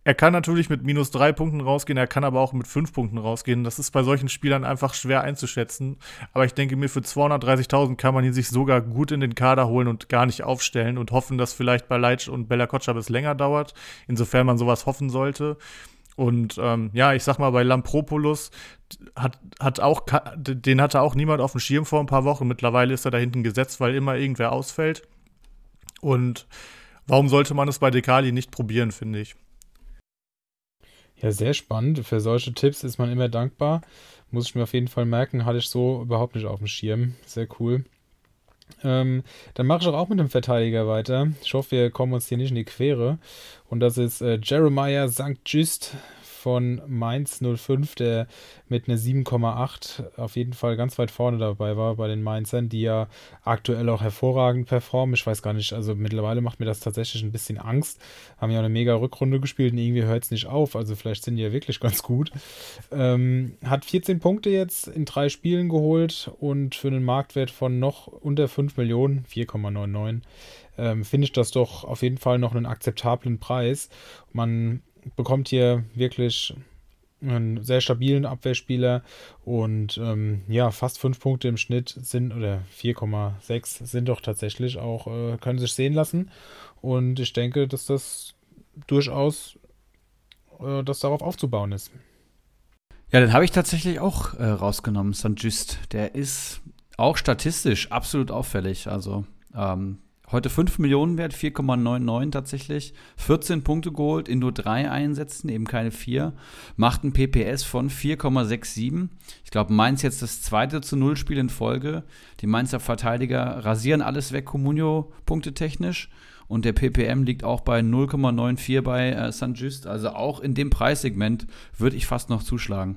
Er kann natürlich mit minus drei Punkten rausgehen, er kann aber auch mit fünf Punkten rausgehen. Das ist bei solchen Spielern einfach schwer einzuschätzen. Aber ich denke mir, für 230.000 kann man ihn sich sogar gut in den Kader holen und gar nicht aufstellen und hoffen, dass vielleicht bei Leitsch und Bella Kotschab es länger dauert, insofern man sowas hoffen sollte. Und ähm, ja, ich sag mal, bei Lampropoulos hat, hat auch, den hatte auch niemand auf dem Schirm vor ein paar Wochen. Mittlerweile ist er da hinten gesetzt, weil immer irgendwer ausfällt. Und warum sollte man es bei Dekali nicht probieren, finde ich. Ja, sehr spannend. Für solche Tipps ist man immer dankbar. Muss ich mir auf jeden Fall merken, hatte ich so überhaupt nicht auf dem Schirm. Sehr cool. Ähm, dann mache ich auch mit dem Verteidiger weiter. Ich hoffe, wir kommen uns hier nicht in die Quere. Und das ist äh, Jeremiah St. Just von Mainz 05, der mit einer 7,8 auf jeden Fall ganz weit vorne dabei war bei den Mainzern, die ja aktuell auch hervorragend performen. Ich weiß gar nicht, also mittlerweile macht mir das tatsächlich ein bisschen Angst. Haben ja eine mega Rückrunde gespielt und irgendwie hört es nicht auf. Also vielleicht sind die ja wirklich ganz gut. Ähm, hat 14 Punkte jetzt in drei Spielen geholt und für einen Marktwert von noch unter 5 Millionen, 4,99, ähm, finde ich das doch auf jeden Fall noch einen akzeptablen Preis. Man bekommt hier wirklich einen sehr stabilen Abwehrspieler und ähm, ja, fast fünf Punkte im Schnitt sind oder 4,6 sind doch tatsächlich auch, äh, können sich sehen lassen. Und ich denke, dass das durchaus, äh, dass darauf aufzubauen ist. Ja, den habe ich tatsächlich auch äh, rausgenommen, St. Just. Der ist auch statistisch absolut auffällig. Also ähm, Heute 5 Millionen wert, 4,99 tatsächlich. 14 Punkte geholt in nur drei Einsätzen, eben keine 4. Macht ein PPS von 4,67. Ich glaube, Mainz jetzt das zweite zu Null Spiel in Folge. Die Mainzer Verteidiger rasieren alles weg, Comunio punktetechnisch. Und der PPM liegt auch bei 0,94 bei äh, St. Just. Also auch in dem Preissegment würde ich fast noch zuschlagen.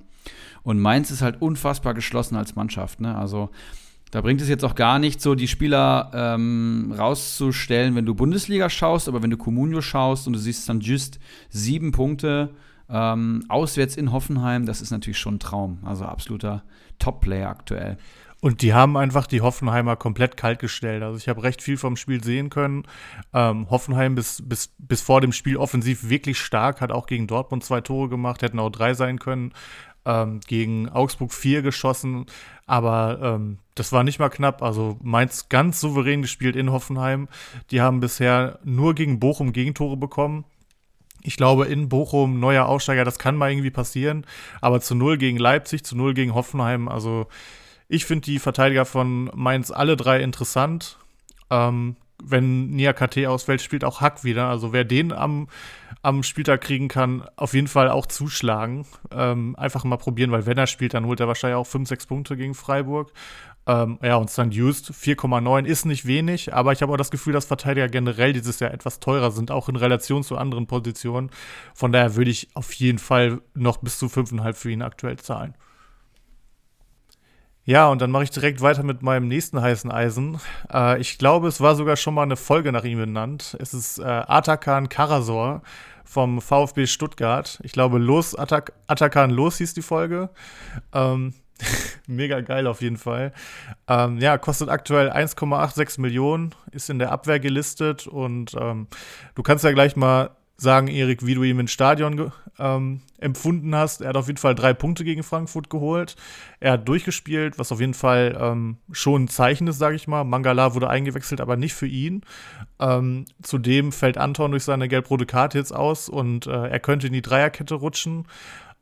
Und Mainz ist halt unfassbar geschlossen als Mannschaft. Ne? Also da bringt es jetzt auch gar nicht so, die Spieler ähm, rauszustellen, wenn du Bundesliga schaust, aber wenn du Comunio schaust und du siehst dann just sieben Punkte ähm, auswärts in Hoffenheim, das ist natürlich schon ein Traum. Also absoluter Top-Player aktuell. Und die haben einfach die Hoffenheimer komplett kalt gestellt. Also ich habe recht viel vom Spiel sehen können. Ähm, Hoffenheim bis, bis, bis vor dem Spiel offensiv wirklich stark, hat auch gegen Dortmund zwei Tore gemacht, hätten auch drei sein können ähm, gegen Augsburg 4 geschossen, aber ähm, das war nicht mal knapp. Also Mainz ganz souverän gespielt in Hoffenheim. Die haben bisher nur gegen Bochum Gegentore bekommen. Ich glaube, in Bochum neuer Aussteiger, das kann mal irgendwie passieren. Aber zu null gegen Leipzig, zu null gegen Hoffenheim. Also ich finde die Verteidiger von Mainz alle drei interessant. Ähm, wenn Nia KT ausfällt, spielt auch Hack wieder. Also wer den am, am Spieltag kriegen kann, auf jeden Fall auch zuschlagen. Ähm, einfach mal probieren, weil wenn er spielt, dann holt er wahrscheinlich auch 5, 6 Punkte gegen Freiburg. Ähm, ja, und St. Just 4,9 ist nicht wenig, aber ich habe auch das Gefühl, dass Verteidiger generell dieses Jahr etwas teurer sind, auch in Relation zu anderen Positionen. Von daher würde ich auf jeden Fall noch bis zu 5,5 für ihn aktuell zahlen. Ja, und dann mache ich direkt weiter mit meinem nächsten heißen Eisen. Äh, ich glaube, es war sogar schon mal eine Folge nach ihm benannt. Es ist äh, Atakan Karasor vom VfB Stuttgart. Ich glaube, Los, Atak Atakan Los hieß die Folge. Ähm, [laughs] mega geil auf jeden Fall. Ähm, ja, kostet aktuell 1,86 Millionen, ist in der Abwehr gelistet und ähm, du kannst ja gleich mal sagen, Erik, wie du ihn im Stadion ähm, empfunden hast. Er hat auf jeden Fall drei Punkte gegen Frankfurt geholt. Er hat durchgespielt, was auf jeden Fall ähm, schon ein Zeichen ist, sage ich mal. Mangala wurde eingewechselt, aber nicht für ihn. Ähm, zudem fällt Anton durch seine gelb-rote Karte jetzt aus und äh, er könnte in die Dreierkette rutschen.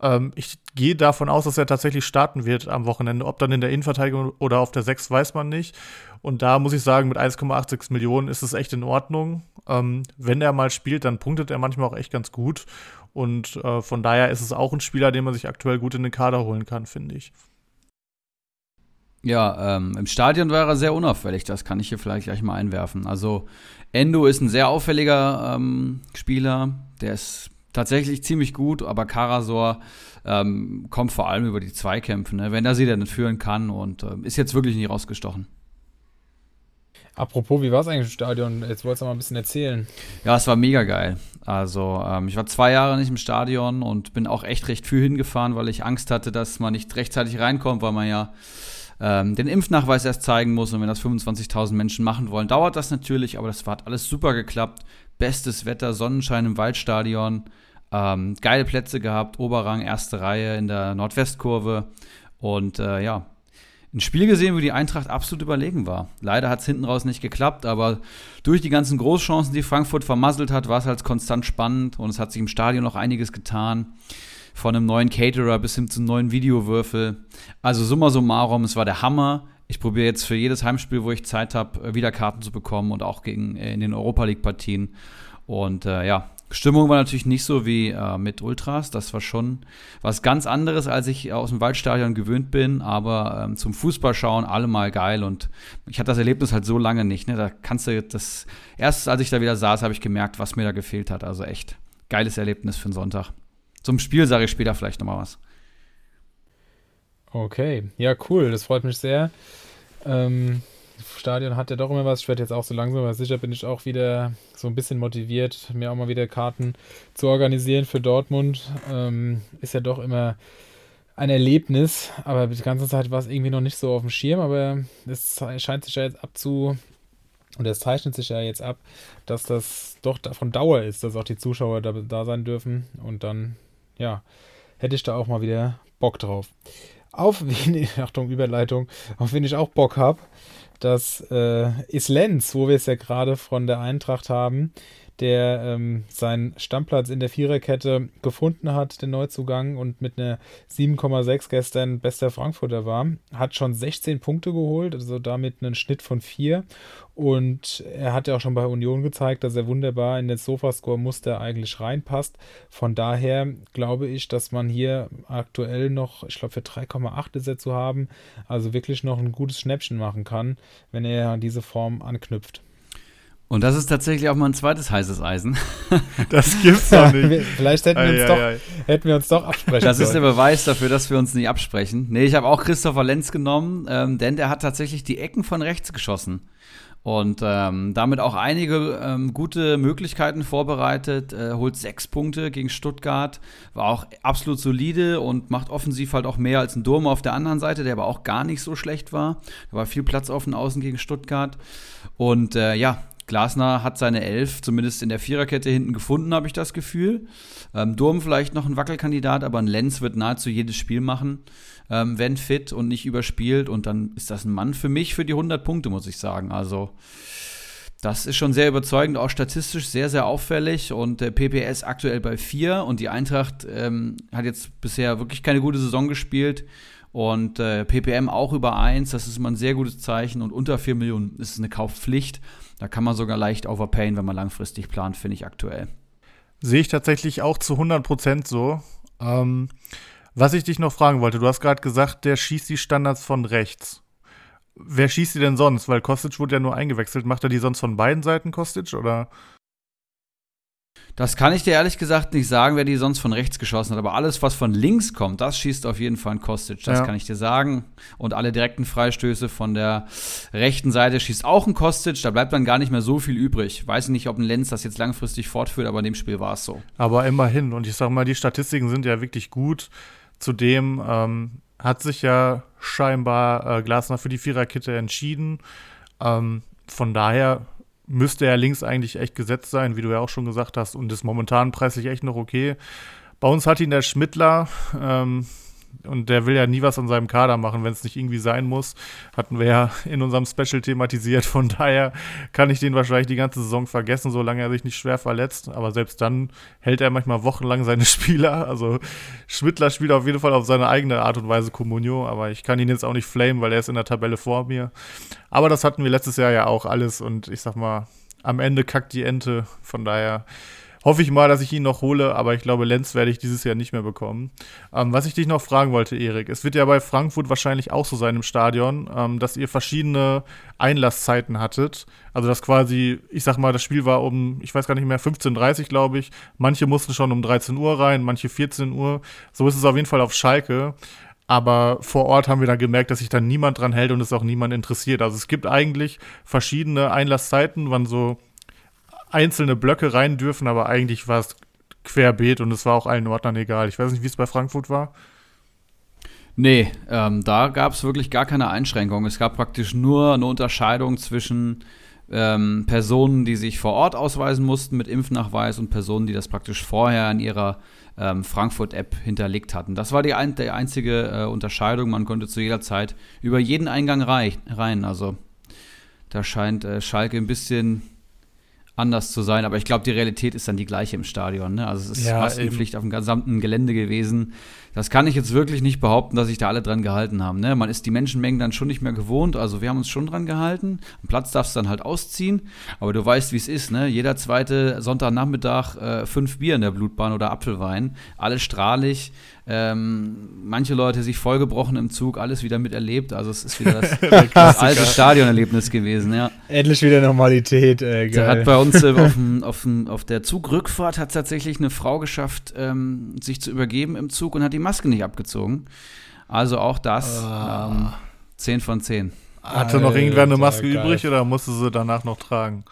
Ähm, ich gehe davon aus, dass er tatsächlich starten wird am Wochenende. Ob dann in der Innenverteidigung oder auf der 6, weiß man nicht. Und da muss ich sagen, mit 1,86 Millionen ist es echt in Ordnung. Ähm, wenn er mal spielt, dann punktet er manchmal auch echt ganz gut. Und äh, von daher ist es auch ein Spieler, den man sich aktuell gut in den Kader holen kann, finde ich. Ja, ähm, im Stadion war er sehr unauffällig, das kann ich hier vielleicht gleich mal einwerfen. Also Endo ist ein sehr auffälliger ähm, Spieler, der ist tatsächlich ziemlich gut, aber Karasor ähm, kommt vor allem über die Zweikämpfe, ne? wenn er sie dann führen kann und äh, ist jetzt wirklich nicht rausgestochen. Apropos, wie war es eigentlich im Stadion? Jetzt wolltest du mal ein bisschen erzählen. Ja, es war mega geil. Also, ähm, ich war zwei Jahre nicht im Stadion und bin auch echt recht früh hingefahren, weil ich Angst hatte, dass man nicht rechtzeitig reinkommt, weil man ja ähm, den Impfnachweis erst zeigen muss. Und wenn das 25.000 Menschen machen wollen, dauert das natürlich, aber das hat alles super geklappt. Bestes Wetter, Sonnenschein im Waldstadion. Ähm, geile Plätze gehabt, Oberrang, erste Reihe in der Nordwestkurve. Und äh, ja, ein Spiel gesehen, wo die Eintracht absolut überlegen war. Leider hat es hinten raus nicht geklappt, aber durch die ganzen Großchancen, die Frankfurt vermasselt hat, war es halt konstant spannend und es hat sich im Stadion noch einiges getan. Von einem neuen Caterer bis hin zum neuen Videowürfel. Also summa summarum, es war der Hammer. Ich probiere jetzt für jedes Heimspiel, wo ich Zeit habe, wieder Karten zu bekommen und auch gegen, äh, in den Europa League-Partien. Und äh, ja, Stimmung war natürlich nicht so wie äh, mit Ultras. Das war schon was ganz anderes, als ich aus dem Waldstadion gewöhnt bin. Aber ähm, zum Fußballschauen allemal geil. Und ich hatte das Erlebnis halt so lange nicht. Ne? Da kannst du das. Erst als ich da wieder saß, habe ich gemerkt, was mir da gefehlt hat. Also echt geiles Erlebnis für einen Sonntag. Zum Spiel sage ich später vielleicht nochmal was. Okay, ja, cool. Das freut mich sehr. Ähm, Stadion hat ja doch immer was. Ich werde jetzt auch so langsam, aber sicher bin ich auch wieder so ein bisschen motiviert, mir auch mal wieder Karten zu organisieren für Dortmund. Ähm, ist ja doch immer ein Erlebnis, aber die ganze Zeit war es irgendwie noch nicht so auf dem Schirm, aber es scheint sich ja jetzt abzu. Und es zeichnet sich ja jetzt ab, dass das doch von Dauer ist, dass auch die Zuschauer da, da sein dürfen. Und dann, ja, hätte ich da auch mal wieder Bock drauf. Auf wen, [laughs] Achtung, Überleitung, auf wen ich auch Bock habe, das äh, ist Lenz, wo wir es ja gerade von der Eintracht haben, der ähm, seinen Stammplatz in der Viererkette gefunden hat, den Neuzugang, und mit einer 7,6 gestern bester Frankfurter war. Hat schon 16 Punkte geholt, also damit einen Schnitt von 4. Und er hat ja auch schon bei Union gezeigt, dass er wunderbar in das Sofascore-Muster eigentlich reinpasst. Von daher glaube ich, dass man hier aktuell noch, ich glaube, für 3,8 ist er zu haben, also wirklich noch ein gutes Schnäppchen machen kann, wenn er an diese Form anknüpft. Und das ist tatsächlich auch mal ein zweites heißes Eisen. [laughs] Das gibt's doch nicht. [laughs] Vielleicht hätten wir, uns doch, hätten wir uns doch absprechen Das ist der Beweis dafür, dass wir uns nicht absprechen. Nee, ich habe auch Christopher Lenz genommen, ähm, denn der hat tatsächlich die Ecken von rechts geschossen. Und ähm, damit auch einige ähm, gute Möglichkeiten vorbereitet, äh, holt sechs Punkte gegen Stuttgart, war auch absolut solide und macht offensiv halt auch mehr als ein Durm auf der anderen Seite, der aber auch gar nicht so schlecht war. Da war viel Platz auf den Außen gegen Stuttgart. Und äh, ja, Glasner hat seine Elf zumindest in der Viererkette hinten gefunden, habe ich das Gefühl. Ähm, Durm vielleicht noch ein Wackelkandidat, aber ein Lenz wird nahezu jedes Spiel machen, ähm, wenn fit und nicht überspielt. Und dann ist das ein Mann für mich für die 100 Punkte, muss ich sagen. Also das ist schon sehr überzeugend, auch statistisch sehr, sehr auffällig. Und der PPS aktuell bei 4 und die Eintracht ähm, hat jetzt bisher wirklich keine gute Saison gespielt. Und äh, PPM auch über 1, das ist immer ein sehr gutes Zeichen. Und unter 4 Millionen ist es eine Kaufpflicht. Da kann man sogar leicht overpayen, wenn man langfristig plant, finde ich aktuell. Sehe ich tatsächlich auch zu 100% so. Ähm, was ich dich noch fragen wollte, du hast gerade gesagt, der schießt die Standards von rechts. Wer schießt die denn sonst? Weil Kostic wurde ja nur eingewechselt. Macht er die sonst von beiden Seiten, Kostic? Oder? Das kann ich dir ehrlich gesagt nicht sagen, wer die sonst von rechts geschossen hat. Aber alles, was von links kommt, das schießt auf jeden Fall ein Kostic. Das ja. kann ich dir sagen. Und alle direkten Freistöße von der rechten Seite schießt auch ein Kostic. Da bleibt dann gar nicht mehr so viel übrig. Weiß nicht, ob ein Lenz das jetzt langfristig fortführt, aber in dem Spiel war es so. Aber immerhin. Und ich sag mal, die Statistiken sind ja wirklich gut. Zudem ähm, hat sich ja scheinbar äh, Glasner für die Viererkette entschieden. Ähm, von daher müsste er links eigentlich echt gesetzt sein, wie du ja auch schon gesagt hast, und ist momentan preislich echt noch okay. Bei uns hat ihn der Schmidtler, ähm, und der will ja nie was an seinem Kader machen, wenn es nicht irgendwie sein muss. Hatten wir ja in unserem Special thematisiert. Von daher kann ich den wahrscheinlich die ganze Saison vergessen, solange er sich nicht schwer verletzt. Aber selbst dann hält er manchmal wochenlang seine [laughs] Spieler. Also Schmidtler spielt auf jeden Fall auf seine eigene Art und Weise Comunio, aber ich kann ihn jetzt auch nicht flamen, weil er ist in der Tabelle vor mir. Aber das hatten wir letztes Jahr ja auch alles und ich sag mal, am Ende kackt die Ente. Von daher hoffe ich mal, dass ich ihn noch hole, aber ich glaube, Lenz werde ich dieses Jahr nicht mehr bekommen. Ähm, was ich dich noch fragen wollte, Erik, es wird ja bei Frankfurt wahrscheinlich auch so sein im Stadion, ähm, dass ihr verschiedene Einlasszeiten hattet. Also, dass quasi, ich sag mal, das Spiel war um, ich weiß gar nicht mehr, 15.30 Uhr, glaube ich. Manche mussten schon um 13 Uhr rein, manche 14 Uhr. So ist es auf jeden Fall auf Schalke. Aber vor Ort haben wir dann gemerkt, dass sich da niemand dran hält und es auch niemand interessiert. Also es gibt eigentlich verschiedene Einlasszeiten, wann so einzelne Blöcke rein dürfen, aber eigentlich war es querbeet und es war auch allen Ordnern egal. Ich weiß nicht, wie es bei Frankfurt war. Nee, ähm, da gab es wirklich gar keine Einschränkung. Es gab praktisch nur eine Unterscheidung zwischen ähm, Personen, die sich vor Ort ausweisen mussten mit Impfnachweis und Personen, die das praktisch vorher in ihrer ähm, Frankfurt-App hinterlegt hatten. Das war die, ein, die einzige äh, Unterscheidung. Man konnte zu jeder Zeit über jeden Eingang rein. Also da scheint äh, Schalke ein bisschen anders zu sein, aber ich glaube, die Realität ist dann die gleiche im Stadion. Ne? Also es ist ja, Maskenpflicht auf dem gesamten Gelände gewesen. Das kann ich jetzt wirklich nicht behaupten, dass sich da alle dran gehalten haben. Ne? Man ist die Menschenmengen dann schon nicht mehr gewohnt. Also wir haben uns schon dran gehalten. Am Platz darfst du dann halt ausziehen. Aber du weißt, wie es ist. Ne? Jeder zweite Sonntagnachmittag äh, fünf Bier in der Blutbahn oder Apfelwein. Alles strahlig. Ähm, manche Leute sich vollgebrochen im Zug, alles wieder miterlebt. Also es ist wieder das, [laughs] das alte Stadionerlebnis gewesen, ja. Endlich wieder Normalität, äh, geil. hat bei uns äh, auf, dem, [laughs] auf, dem, auf, der Zugrückfahrt hat tatsächlich eine Frau geschafft, ähm, sich zu übergeben im Zug und hat die Maske nicht abgezogen. Also auch das oh. ähm, 10 von 10. Hatte noch irgendwer eine Maske geil. übrig oder musste sie danach noch tragen?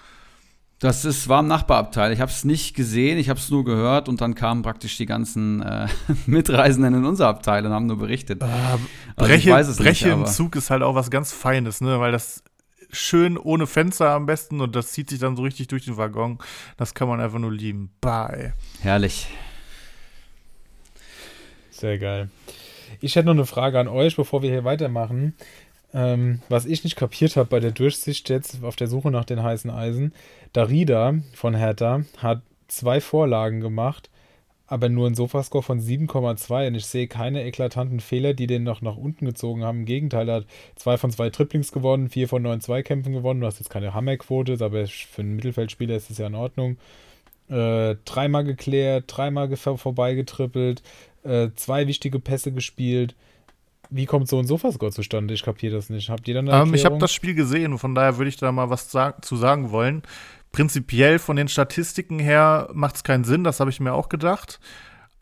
Das ist, war im Nachbarabteil. Ich habe es nicht gesehen, ich habe es nur gehört und dann kamen praktisch die ganzen äh, [laughs] Mitreisenden in unser Abteil und haben nur berichtet. Äh, Breche, also Breche nicht, im Zug ist halt auch was ganz Feines, ne? weil das schön ohne Fenster am besten und das zieht sich dann so richtig durch den Waggon. Das kann man einfach nur lieben. Bye. Herrlich. Sehr geil. Ich hätte noch eine Frage an euch, bevor wir hier weitermachen. Ähm, was ich nicht kapiert habe bei der Durchsicht jetzt auf der Suche nach den heißen Eisen, Darida von Hertha hat zwei Vorlagen gemacht, aber nur einen Sofascore von 7,2 und ich sehe keine eklatanten Fehler, die den noch nach unten gezogen haben. Im Gegenteil, er hat zwei von zwei Triplings gewonnen, vier von neun Zweikämpfen gewonnen. Du hast jetzt keine Hammerquote, aber für einen Mittelfeldspieler ist das ja in Ordnung. Äh, dreimal geklärt, dreimal vorbeigetrippelt, äh, zwei wichtige Pässe gespielt wie kommt so ein Sofascore zustande? Ich kapiere das nicht. Habt ihr dann eine ähm, Ich habe das Spiel gesehen, von daher würde ich da mal was zu sagen wollen. Prinzipiell von den Statistiken her macht es keinen Sinn, das habe ich mir auch gedacht.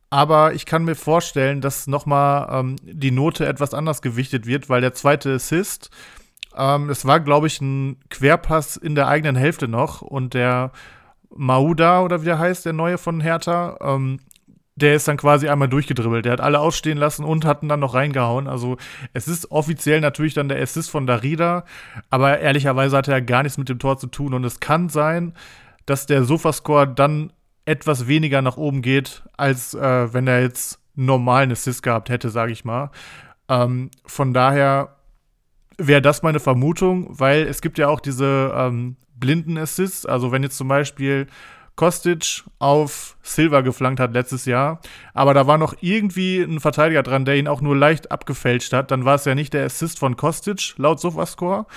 Aber ich kann mir vorstellen, dass nochmal ähm, die Note etwas anders gewichtet wird, weil der zweite Assist, ähm, es war, glaube ich, ein Querpass in der eigenen Hälfte noch und der Mauda oder wie der heißt, der neue von Hertha, ähm, der ist dann quasi einmal durchgedribbelt. Der hat alle ausstehen lassen und hat ihn dann noch reingehauen. Also es ist offiziell natürlich dann der Assist von Darida, aber ehrlicherweise hat er gar nichts mit dem Tor zu tun. Und es kann sein, dass der Sofascore dann etwas weniger nach oben geht, als äh, wenn er jetzt normalen Assist gehabt hätte, sage ich mal. Ähm, von daher wäre das meine Vermutung, weil es gibt ja auch diese ähm, blinden Assists. Also wenn jetzt zum Beispiel Kostic auf Silva geflankt hat letztes Jahr. Aber da war noch irgendwie ein Verteidiger dran, der ihn auch nur leicht abgefälscht hat. Dann war es ja nicht der Assist von Kostic laut Sofascore.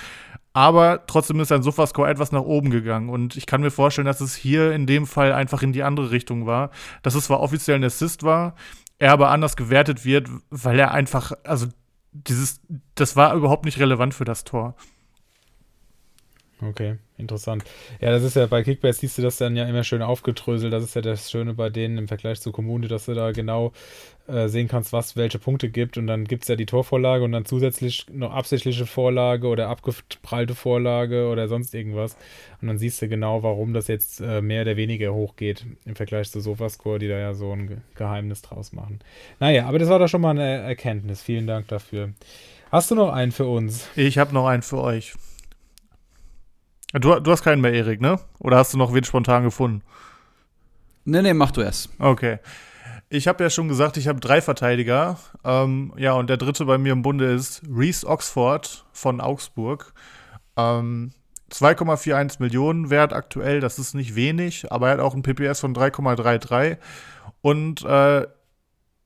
Aber trotzdem ist sein Sofascore etwas nach oben gegangen. Und ich kann mir vorstellen, dass es hier in dem Fall einfach in die andere Richtung war. Dass es zwar offiziell ein Assist war, er aber anders gewertet wird, weil er einfach, also dieses, das war überhaupt nicht relevant für das Tor. Okay, interessant. Ja, das ist ja bei Kickbase siehst du das dann ja immer schön aufgedröselt. Das ist ja das Schöne bei denen im Vergleich zu Kommune, dass du da genau äh, sehen kannst, was welche Punkte gibt. Und dann gibt es ja die Torvorlage und dann zusätzlich noch absichtliche Vorlage oder abgeprallte Vorlage oder sonst irgendwas. Und dann siehst du genau, warum das jetzt äh, mehr oder weniger hochgeht im Vergleich zu Sofascore, die da ja so ein Geheimnis draus machen. Naja, aber das war doch schon mal eine Erkenntnis. Vielen Dank dafür. Hast du noch einen für uns? Ich habe noch einen für euch. Du, du hast keinen mehr, Erik, ne? Oder hast du noch wen spontan gefunden? Nee, nee, mach du es. Okay. ich habe ja schon gesagt, ich habe drei Verteidiger. Ähm, ja, und der dritte bei mir im Bunde ist Reese Oxford von Augsburg. Ähm, 2,41 Millionen wert aktuell, das ist nicht wenig, aber er hat auch ein PPS von 3,33. Und äh,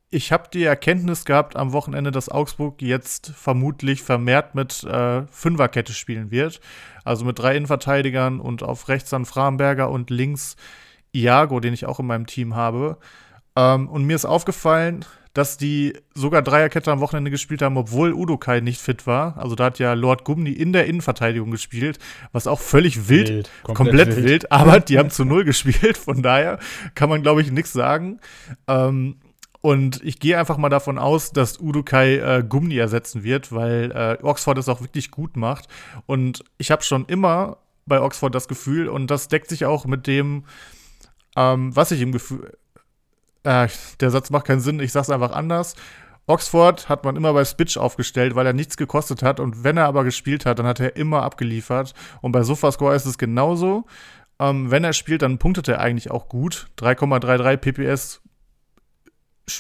ich habe die Erkenntnis gehabt am Wochenende, dass Augsburg jetzt vermutlich vermehrt mit äh, Fünferkette spielen wird. Also mit drei Innenverteidigern und auf rechts dann Framberger und links Iago, den ich auch in meinem Team habe. Ähm, und mir ist aufgefallen, dass die sogar Dreierkette am Wochenende gespielt haben, obwohl Udokai nicht fit war. Also da hat ja Lord Gumni in der Innenverteidigung gespielt, was auch völlig wild, wild komplett, komplett wild. wild. aber die haben zu null gespielt. Von daher kann man, glaube ich, nichts sagen. Ähm, und ich gehe einfach mal davon aus, dass Udokai äh, Gumni ersetzen wird, weil äh, Oxford es auch wirklich gut macht. Und ich habe schon immer bei Oxford das Gefühl, und das deckt sich auch mit dem, ähm, was ich im Gefühl, äh, der Satz macht keinen Sinn, ich sag's einfach anders. Oxford hat man immer bei Spitch aufgestellt, weil er nichts gekostet hat. Und wenn er aber gespielt hat, dann hat er immer abgeliefert. Und bei Sofascore ist es genauso. Ähm, wenn er spielt, dann punktet er eigentlich auch gut. 3,33 PPS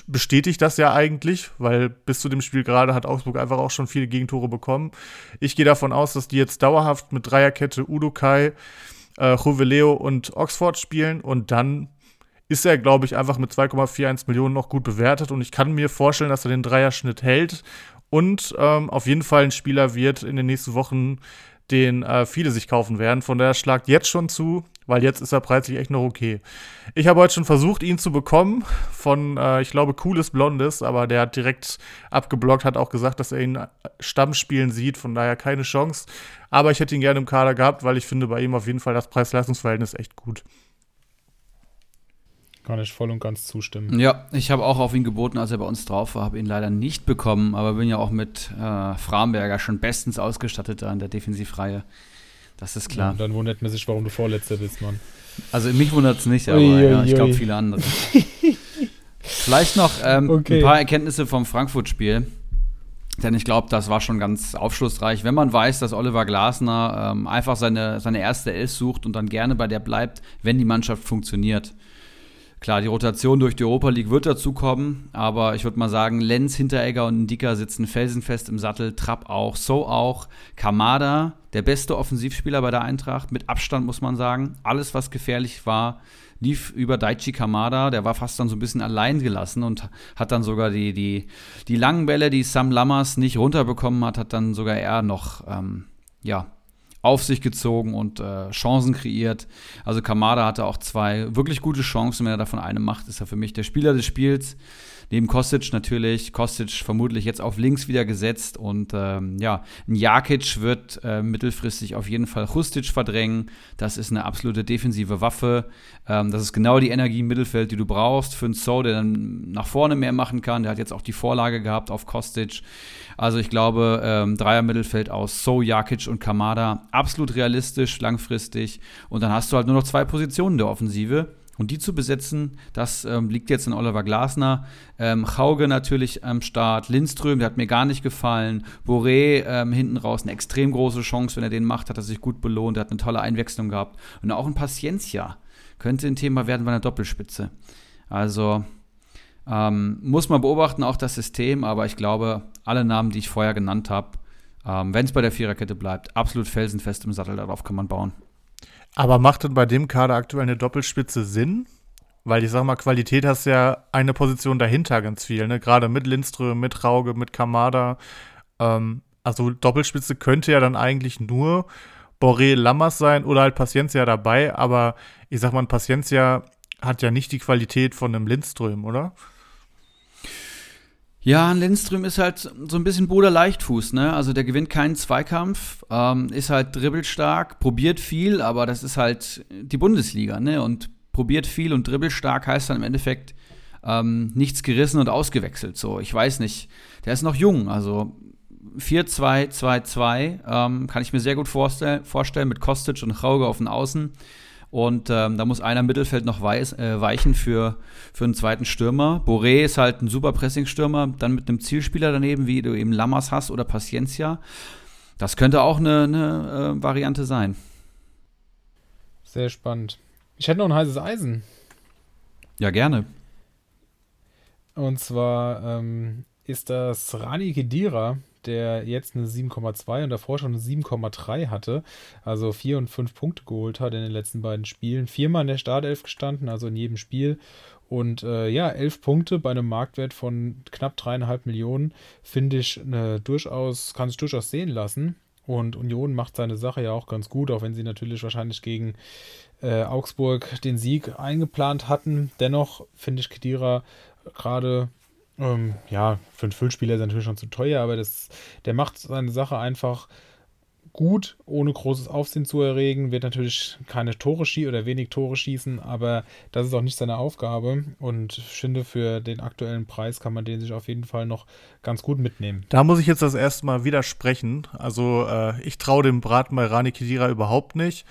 bestätigt das ja eigentlich, weil bis zu dem Spiel gerade hat Augsburg einfach auch schon viele Gegentore bekommen. Ich gehe davon aus, dass die jetzt dauerhaft mit Dreierkette Udokai, äh, Juveleo und Oxford spielen und dann ist er, glaube ich, einfach mit 2,41 Millionen noch gut bewertet und ich kann mir vorstellen, dass er den Dreierschnitt hält und ähm, auf jeden Fall ein Spieler wird in den nächsten Wochen, den äh, viele sich kaufen werden. Von daher schlagt jetzt schon zu, weil jetzt ist er preislich echt noch okay. Ich habe heute schon versucht, ihn zu bekommen von, äh, ich glaube, Cooles Blondes, aber der hat direkt abgeblockt, hat auch gesagt, dass er ihn Stammspielen sieht, von daher keine Chance. Aber ich hätte ihn gerne im Kader gehabt, weil ich finde bei ihm auf jeden Fall das Preis-Leistungs-Verhältnis echt gut. Kann ich voll und ganz zustimmen. Ja, ich habe auch auf ihn geboten, als er bei uns drauf war, habe ihn leider nicht bekommen, aber bin ja auch mit äh, Framberger schon bestens ausgestattet an der Defensivreihe. Das ist klar. Ja, dann wundert man sich, warum du Vorletzter bist, Mann. Also mich wundert es nicht, aber ui, ja, ich glaube viele andere. [laughs] Vielleicht noch ähm, okay. ein paar Erkenntnisse vom Frankfurt-Spiel. Denn ich glaube, das war schon ganz aufschlussreich. Wenn man weiß, dass Oliver Glasner ähm, einfach seine, seine erste Elf sucht und dann gerne bei der bleibt, wenn die Mannschaft funktioniert. Klar, die Rotation durch die Europa League wird dazu kommen, aber ich würde mal sagen, Lenz, Hinteregger und Dicker sitzen felsenfest im Sattel, Trapp auch, So auch, Kamada, der beste Offensivspieler bei der Eintracht, mit Abstand muss man sagen. Alles, was gefährlich war, lief über Daichi Kamada, der war fast dann so ein bisschen allein gelassen und hat dann sogar die, die, die langen Bälle, die Sam Lammers nicht runterbekommen hat, hat dann sogar er noch, ähm, ja, auf sich gezogen und äh, Chancen kreiert. Also Kamada hatte auch zwei wirklich gute Chancen. Wenn er davon eine macht, ist er für mich der Spieler des Spiels. Neben Kostic natürlich. Kostic vermutlich jetzt auf links wieder gesetzt. Und ähm, ja, ein Jakic wird äh, mittelfristig auf jeden Fall Hustic verdrängen. Das ist eine absolute defensive Waffe. Ähm, das ist genau die Energie im Mittelfeld, die du brauchst für einen So, der dann nach vorne mehr machen kann. Der hat jetzt auch die Vorlage gehabt auf Kostic. Also ich glaube, ähm, Dreier Mittelfeld aus So, Jakic und Kamada. Absolut realistisch, langfristig. Und dann hast du halt nur noch zwei Positionen der Offensive. Und die zu besetzen, das ähm, liegt jetzt in Oliver Glasner. Ähm, Hauge natürlich am Start. Lindström, der hat mir gar nicht gefallen. Boré ähm, hinten raus, eine extrem große Chance, wenn er den macht, hat er sich gut belohnt. Er hat eine tolle Einwechslung gehabt. Und auch ein Paciencia könnte ein Thema werden bei einer Doppelspitze. Also ähm, muss man beobachten, auch das System, aber ich glaube, alle Namen, die ich vorher genannt habe, ähm, wenn es bei der Viererkette bleibt, absolut felsenfest im Sattel, darauf kann man bauen. Aber macht denn bei dem Kader aktuell eine Doppelspitze Sinn? Weil ich sag mal, Qualität hast ja eine Position dahinter ganz viel, ne? Gerade mit Lindström, mit Rauge, mit Kamada. Ähm, also Doppelspitze könnte ja dann eigentlich nur Boré Lammers sein oder halt Paciencia dabei, aber ich sag mal, Paciencia hat ja nicht die Qualität von einem Lindström, oder? Ja, Lindström ist halt so ein bisschen Bruder Leichtfuß, ne? Also der gewinnt keinen Zweikampf, ähm, ist halt dribbelstark, probiert viel, aber das ist halt die Bundesliga, ne? Und probiert viel und dribbelstark heißt dann im Endeffekt ähm, nichts gerissen und ausgewechselt. So, ich weiß nicht. Der ist noch jung, also 4-2-2-2 ähm, kann ich mir sehr gut vorstell vorstellen mit Kostic und Hauge auf den Außen. Und ähm, da muss einer im Mittelfeld noch weiß, äh, weichen für, für einen zweiten Stürmer. Boré ist halt ein super Pressing-Stürmer, dann mit einem Zielspieler daneben, wie du eben Lammers hast oder Paciencia. Das könnte auch eine, eine äh, Variante sein. Sehr spannend. Ich hätte noch ein heißes Eisen. Ja, gerne. Und zwar ähm, ist das Rani Kedira, der jetzt eine 7,2 und davor schon eine 7,3 hatte. Also vier und fünf Punkte geholt hat in den letzten beiden Spielen. Viermal in der Startelf gestanden, also in jedem Spiel. Und äh, ja, elf Punkte bei einem Marktwert von knapp dreieinhalb Millionen finde ich eine durchaus, kann sich durchaus sehen lassen. Und Union macht seine Sache ja auch ganz gut, auch wenn sie natürlich wahrscheinlich gegen äh, Augsburg den Sieg eingeplant hatten. Dennoch finde ich Kedira gerade, ähm, ja, für einen Füllspieler ist er natürlich schon zu teuer, aber das, der macht seine Sache einfach gut, ohne großes Aufsehen zu erregen, wird natürlich keine Tore schießen oder wenig Tore schießen, aber das ist auch nicht seine Aufgabe und ich finde, für den aktuellen Preis kann man den sich auf jeden Fall noch ganz gut mitnehmen. Da muss ich jetzt das erste Mal widersprechen. Also äh, ich traue dem Braten bei Rani Kedira überhaupt nicht.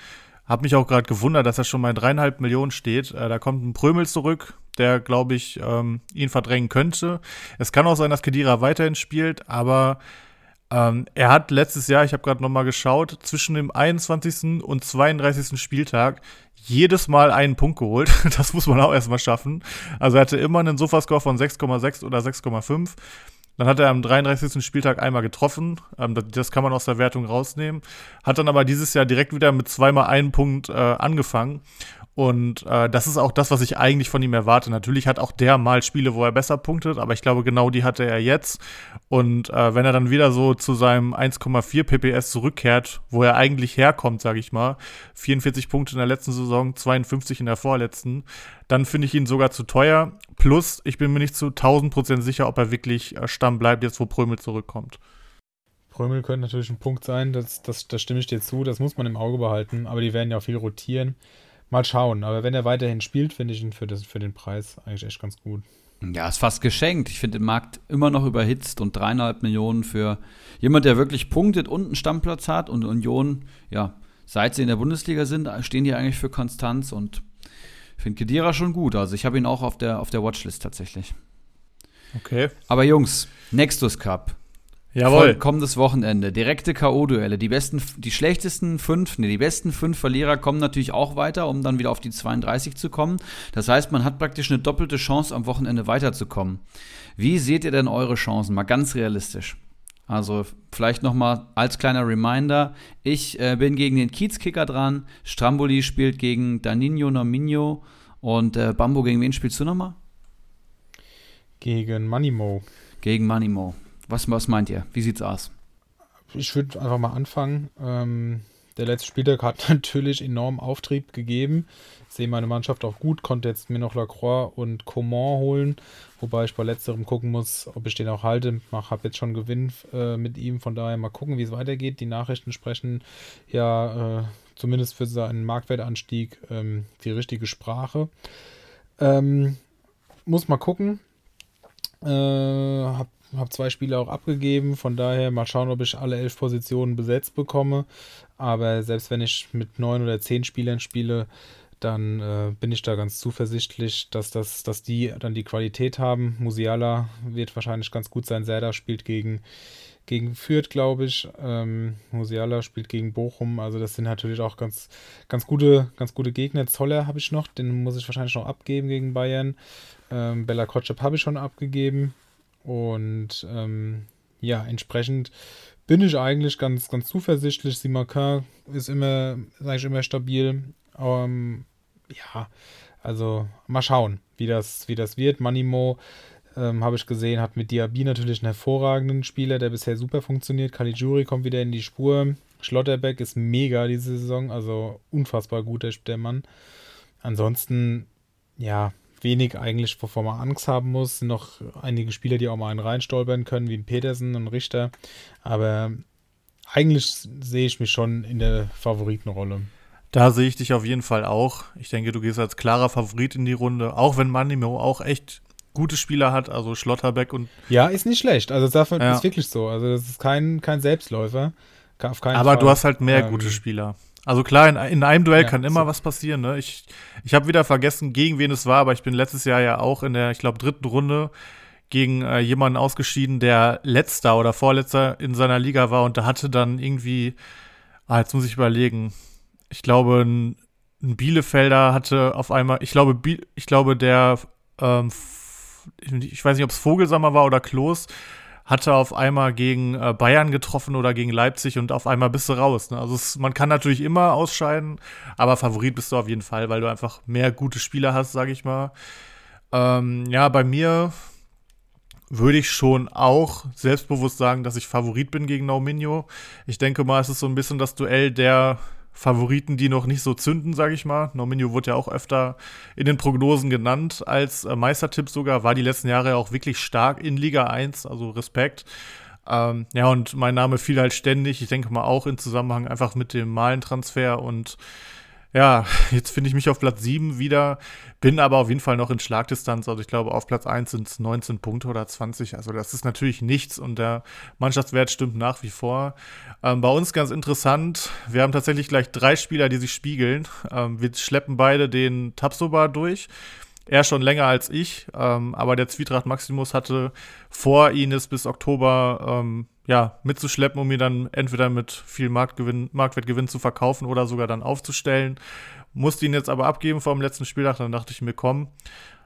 Hab mich auch gerade gewundert, dass er schon mal dreieinhalb Millionen steht. Äh, da kommt ein Prömel zurück, der, glaube ich, ähm, ihn verdrängen könnte. Es kann auch sein, dass Kedira weiterhin spielt, aber ähm, er hat letztes Jahr, ich habe gerade noch mal geschaut, zwischen dem 21. und 32. Spieltag jedes Mal einen Punkt geholt. [laughs] Das muss man auch erstmal schaffen. Also er hatte immer einen Sofascore von 6,6 oder 6,5. Dann hat er am 33. Spieltag einmal getroffen. Ähm, das kann man aus der Wertung rausnehmen. Hat dann aber dieses Jahr direkt wieder mit zweimal einen Punkt äh, angefangen. Und äh, das ist auch das, was ich eigentlich von ihm erwarte. Natürlich hat auch der mal Spiele, wo er besser punktet, aber ich glaube, genau die hatte er jetzt. Und äh, wenn er dann wieder so zu seinem 1,4 PPS zurückkehrt, wo er eigentlich herkommt, sage ich mal, 44 Punkte in der letzten Saison, 52 in der vorletzten, dann finde ich ihn sogar zu teuer. Plus, ich bin mir nicht zu 1000 Prozent sicher, ob er wirklich äh, Stamm bleibt, jetzt wo Prömel zurückkommt. Prömel könnte natürlich ein Punkt sein, das, das, das stimme ich dir zu, das muss man im Auge behalten, aber die werden ja auch viel rotieren. Mal schauen. Aber wenn er weiterhin spielt, finde ich ihn für, das, für den Preis eigentlich echt ganz gut. Ja, ist fast geschenkt. Ich finde den Markt immer noch überhitzt und dreieinhalb Millionen für jemand, der wirklich punktet und einen Stammplatz hat. Und Union, ja, seit sie in der Bundesliga sind, stehen die eigentlich für Konstanz und finde Kedira schon gut. Also ich habe ihn auch auf der, auf der Watchlist tatsächlich. Okay. Aber Jungs, Nextus Cup. Jawohl. Kommendes Wochenende. Direkte K.O.-Duelle. Die besten, die schlechtesten fünf, nee, die besten fünf Verlierer kommen natürlich auch weiter, um dann wieder auf die 32 zu kommen. Das heißt, man hat praktisch eine doppelte Chance, am Wochenende weiterzukommen. Wie seht ihr denn eure Chancen? Mal ganz realistisch. Also vielleicht noch mal als kleiner Reminder: Ich äh, bin gegen den Kiezkicker dran. Stramboli spielt gegen Danino Nominio und äh, Bambo gegen wen spielst du noch mal? Gegen Manimo. Gegen Manimo. Was, was meint ihr? Wie sieht's aus? Ich würde einfach mal anfangen. Ähm, der letzte Spieltag hat [laughs] natürlich enorm Auftrieb gegeben. Ich sehe meine Mannschaft auch gut, konnte jetzt mir noch Lacroix und Coman holen, wobei ich bei letzterem gucken muss, ob ich den auch halte. Ich habe jetzt schon Gewinn äh, mit ihm, von daher mal gucken, wie es weitergeht. Die Nachrichten sprechen ja äh, zumindest für seinen Marktwertanstieg ähm, die richtige Sprache. Ähm, muss mal gucken. Äh, habe habe zwei Spiele auch abgegeben, von daher mal schauen, ob ich alle elf Positionen besetzt bekomme. Aber selbst wenn ich mit neun oder zehn Spielern spiele, dann äh, bin ich da ganz zuversichtlich, dass, das, dass die dann die Qualität haben. Musiala wird wahrscheinlich ganz gut sein. Serda spielt gegen, gegen Fürth, glaube ich. Ähm, Musiala spielt gegen Bochum. Also das sind natürlich auch ganz, ganz, gute, ganz gute Gegner. Zoller habe ich noch, den muss ich wahrscheinlich noch abgeben gegen Bayern. Ähm, Bella Kotschep habe ich schon abgegeben. Und ähm, ja, entsprechend bin ich eigentlich ganz, ganz zuversichtlich. Simakin ist immer, ist eigentlich immer stabil. Ähm, ja, also mal schauen, wie das, wie das wird. Manimo ähm, habe ich gesehen, hat mit Diaby natürlich einen hervorragenden Spieler, der bisher super funktioniert. Caligiuri kommt wieder in die Spur. Schlotterbeck ist mega diese Saison, also unfassbar gut der Mann. Ansonsten, ja, wenig eigentlich, wovor man Angst haben muss. Sind noch einige Spieler, die auch mal einen reinstolpern können, wie ein Petersen und Richter. Aber eigentlich sehe ich mich schon in der Favoritenrolle. Da sehe ich dich auf jeden Fall auch. Ich denke, du gehst als klarer Favorit in die Runde, auch wenn Manimo auch echt gute Spieler hat, also Schlotterbeck und. Ja, ist nicht schlecht. Also das ja. ist wirklich so. Also das ist kein, kein Selbstläufer. Aber Fall. du hast halt mehr ähm, gute Spieler. Also klar, in, in einem Duell ja, kann immer so. was passieren. Ne? Ich, ich habe wieder vergessen, gegen wen es war, aber ich bin letztes Jahr ja auch in der, ich glaube, dritten Runde gegen äh, jemanden ausgeschieden, der letzter oder vorletzter in seiner Liga war und da hatte dann irgendwie, ah, jetzt muss ich überlegen, ich glaube, ein, ein Bielefelder hatte auf einmal, ich glaube, ich glaube, der ähm, ich weiß nicht, ob es Vogelsammer war oder Klos, hatte auf einmal gegen äh, Bayern getroffen oder gegen Leipzig und auf einmal bist du raus. Ne? Also es, man kann natürlich immer ausscheiden, aber Favorit bist du auf jeden Fall, weil du einfach mehr gute Spieler hast, sage ich mal. Ähm, ja, bei mir würde ich schon auch selbstbewusst sagen, dass ich Favorit bin gegen Nauminho. Ich denke mal, es ist so ein bisschen das Duell der Favoriten, die noch nicht so zünden, sage ich mal. Nominio wurde ja auch öfter in den Prognosen genannt als äh, Meistertipp sogar. War die letzten Jahre auch wirklich stark in Liga 1, also Respekt. Ähm, ja, und mein Name fiel halt ständig. Ich denke mal auch im Zusammenhang einfach mit dem Malentransfer und ja, jetzt finde ich mich auf Platz 7 wieder, bin aber auf jeden Fall noch in Schlagdistanz. Also ich glaube, auf Platz 1 sind es 19 Punkte oder 20. Also das ist natürlich nichts und der Mannschaftswert stimmt nach wie vor. Ähm, bei uns ganz interessant, wir haben tatsächlich gleich drei Spieler, die sich spiegeln. Ähm, wir schleppen beide den Tapsoba durch. Er schon länger als ich, ähm, aber der Zwietracht Maximus hatte vor, ihn es bis Oktober ähm, ja, mitzuschleppen, um ihn dann entweder mit viel Marktgewinn, Marktwertgewinn zu verkaufen oder sogar dann aufzustellen. Musste ihn jetzt aber abgeben vor dem letzten Spieltag, dann dachte ich mir, komm,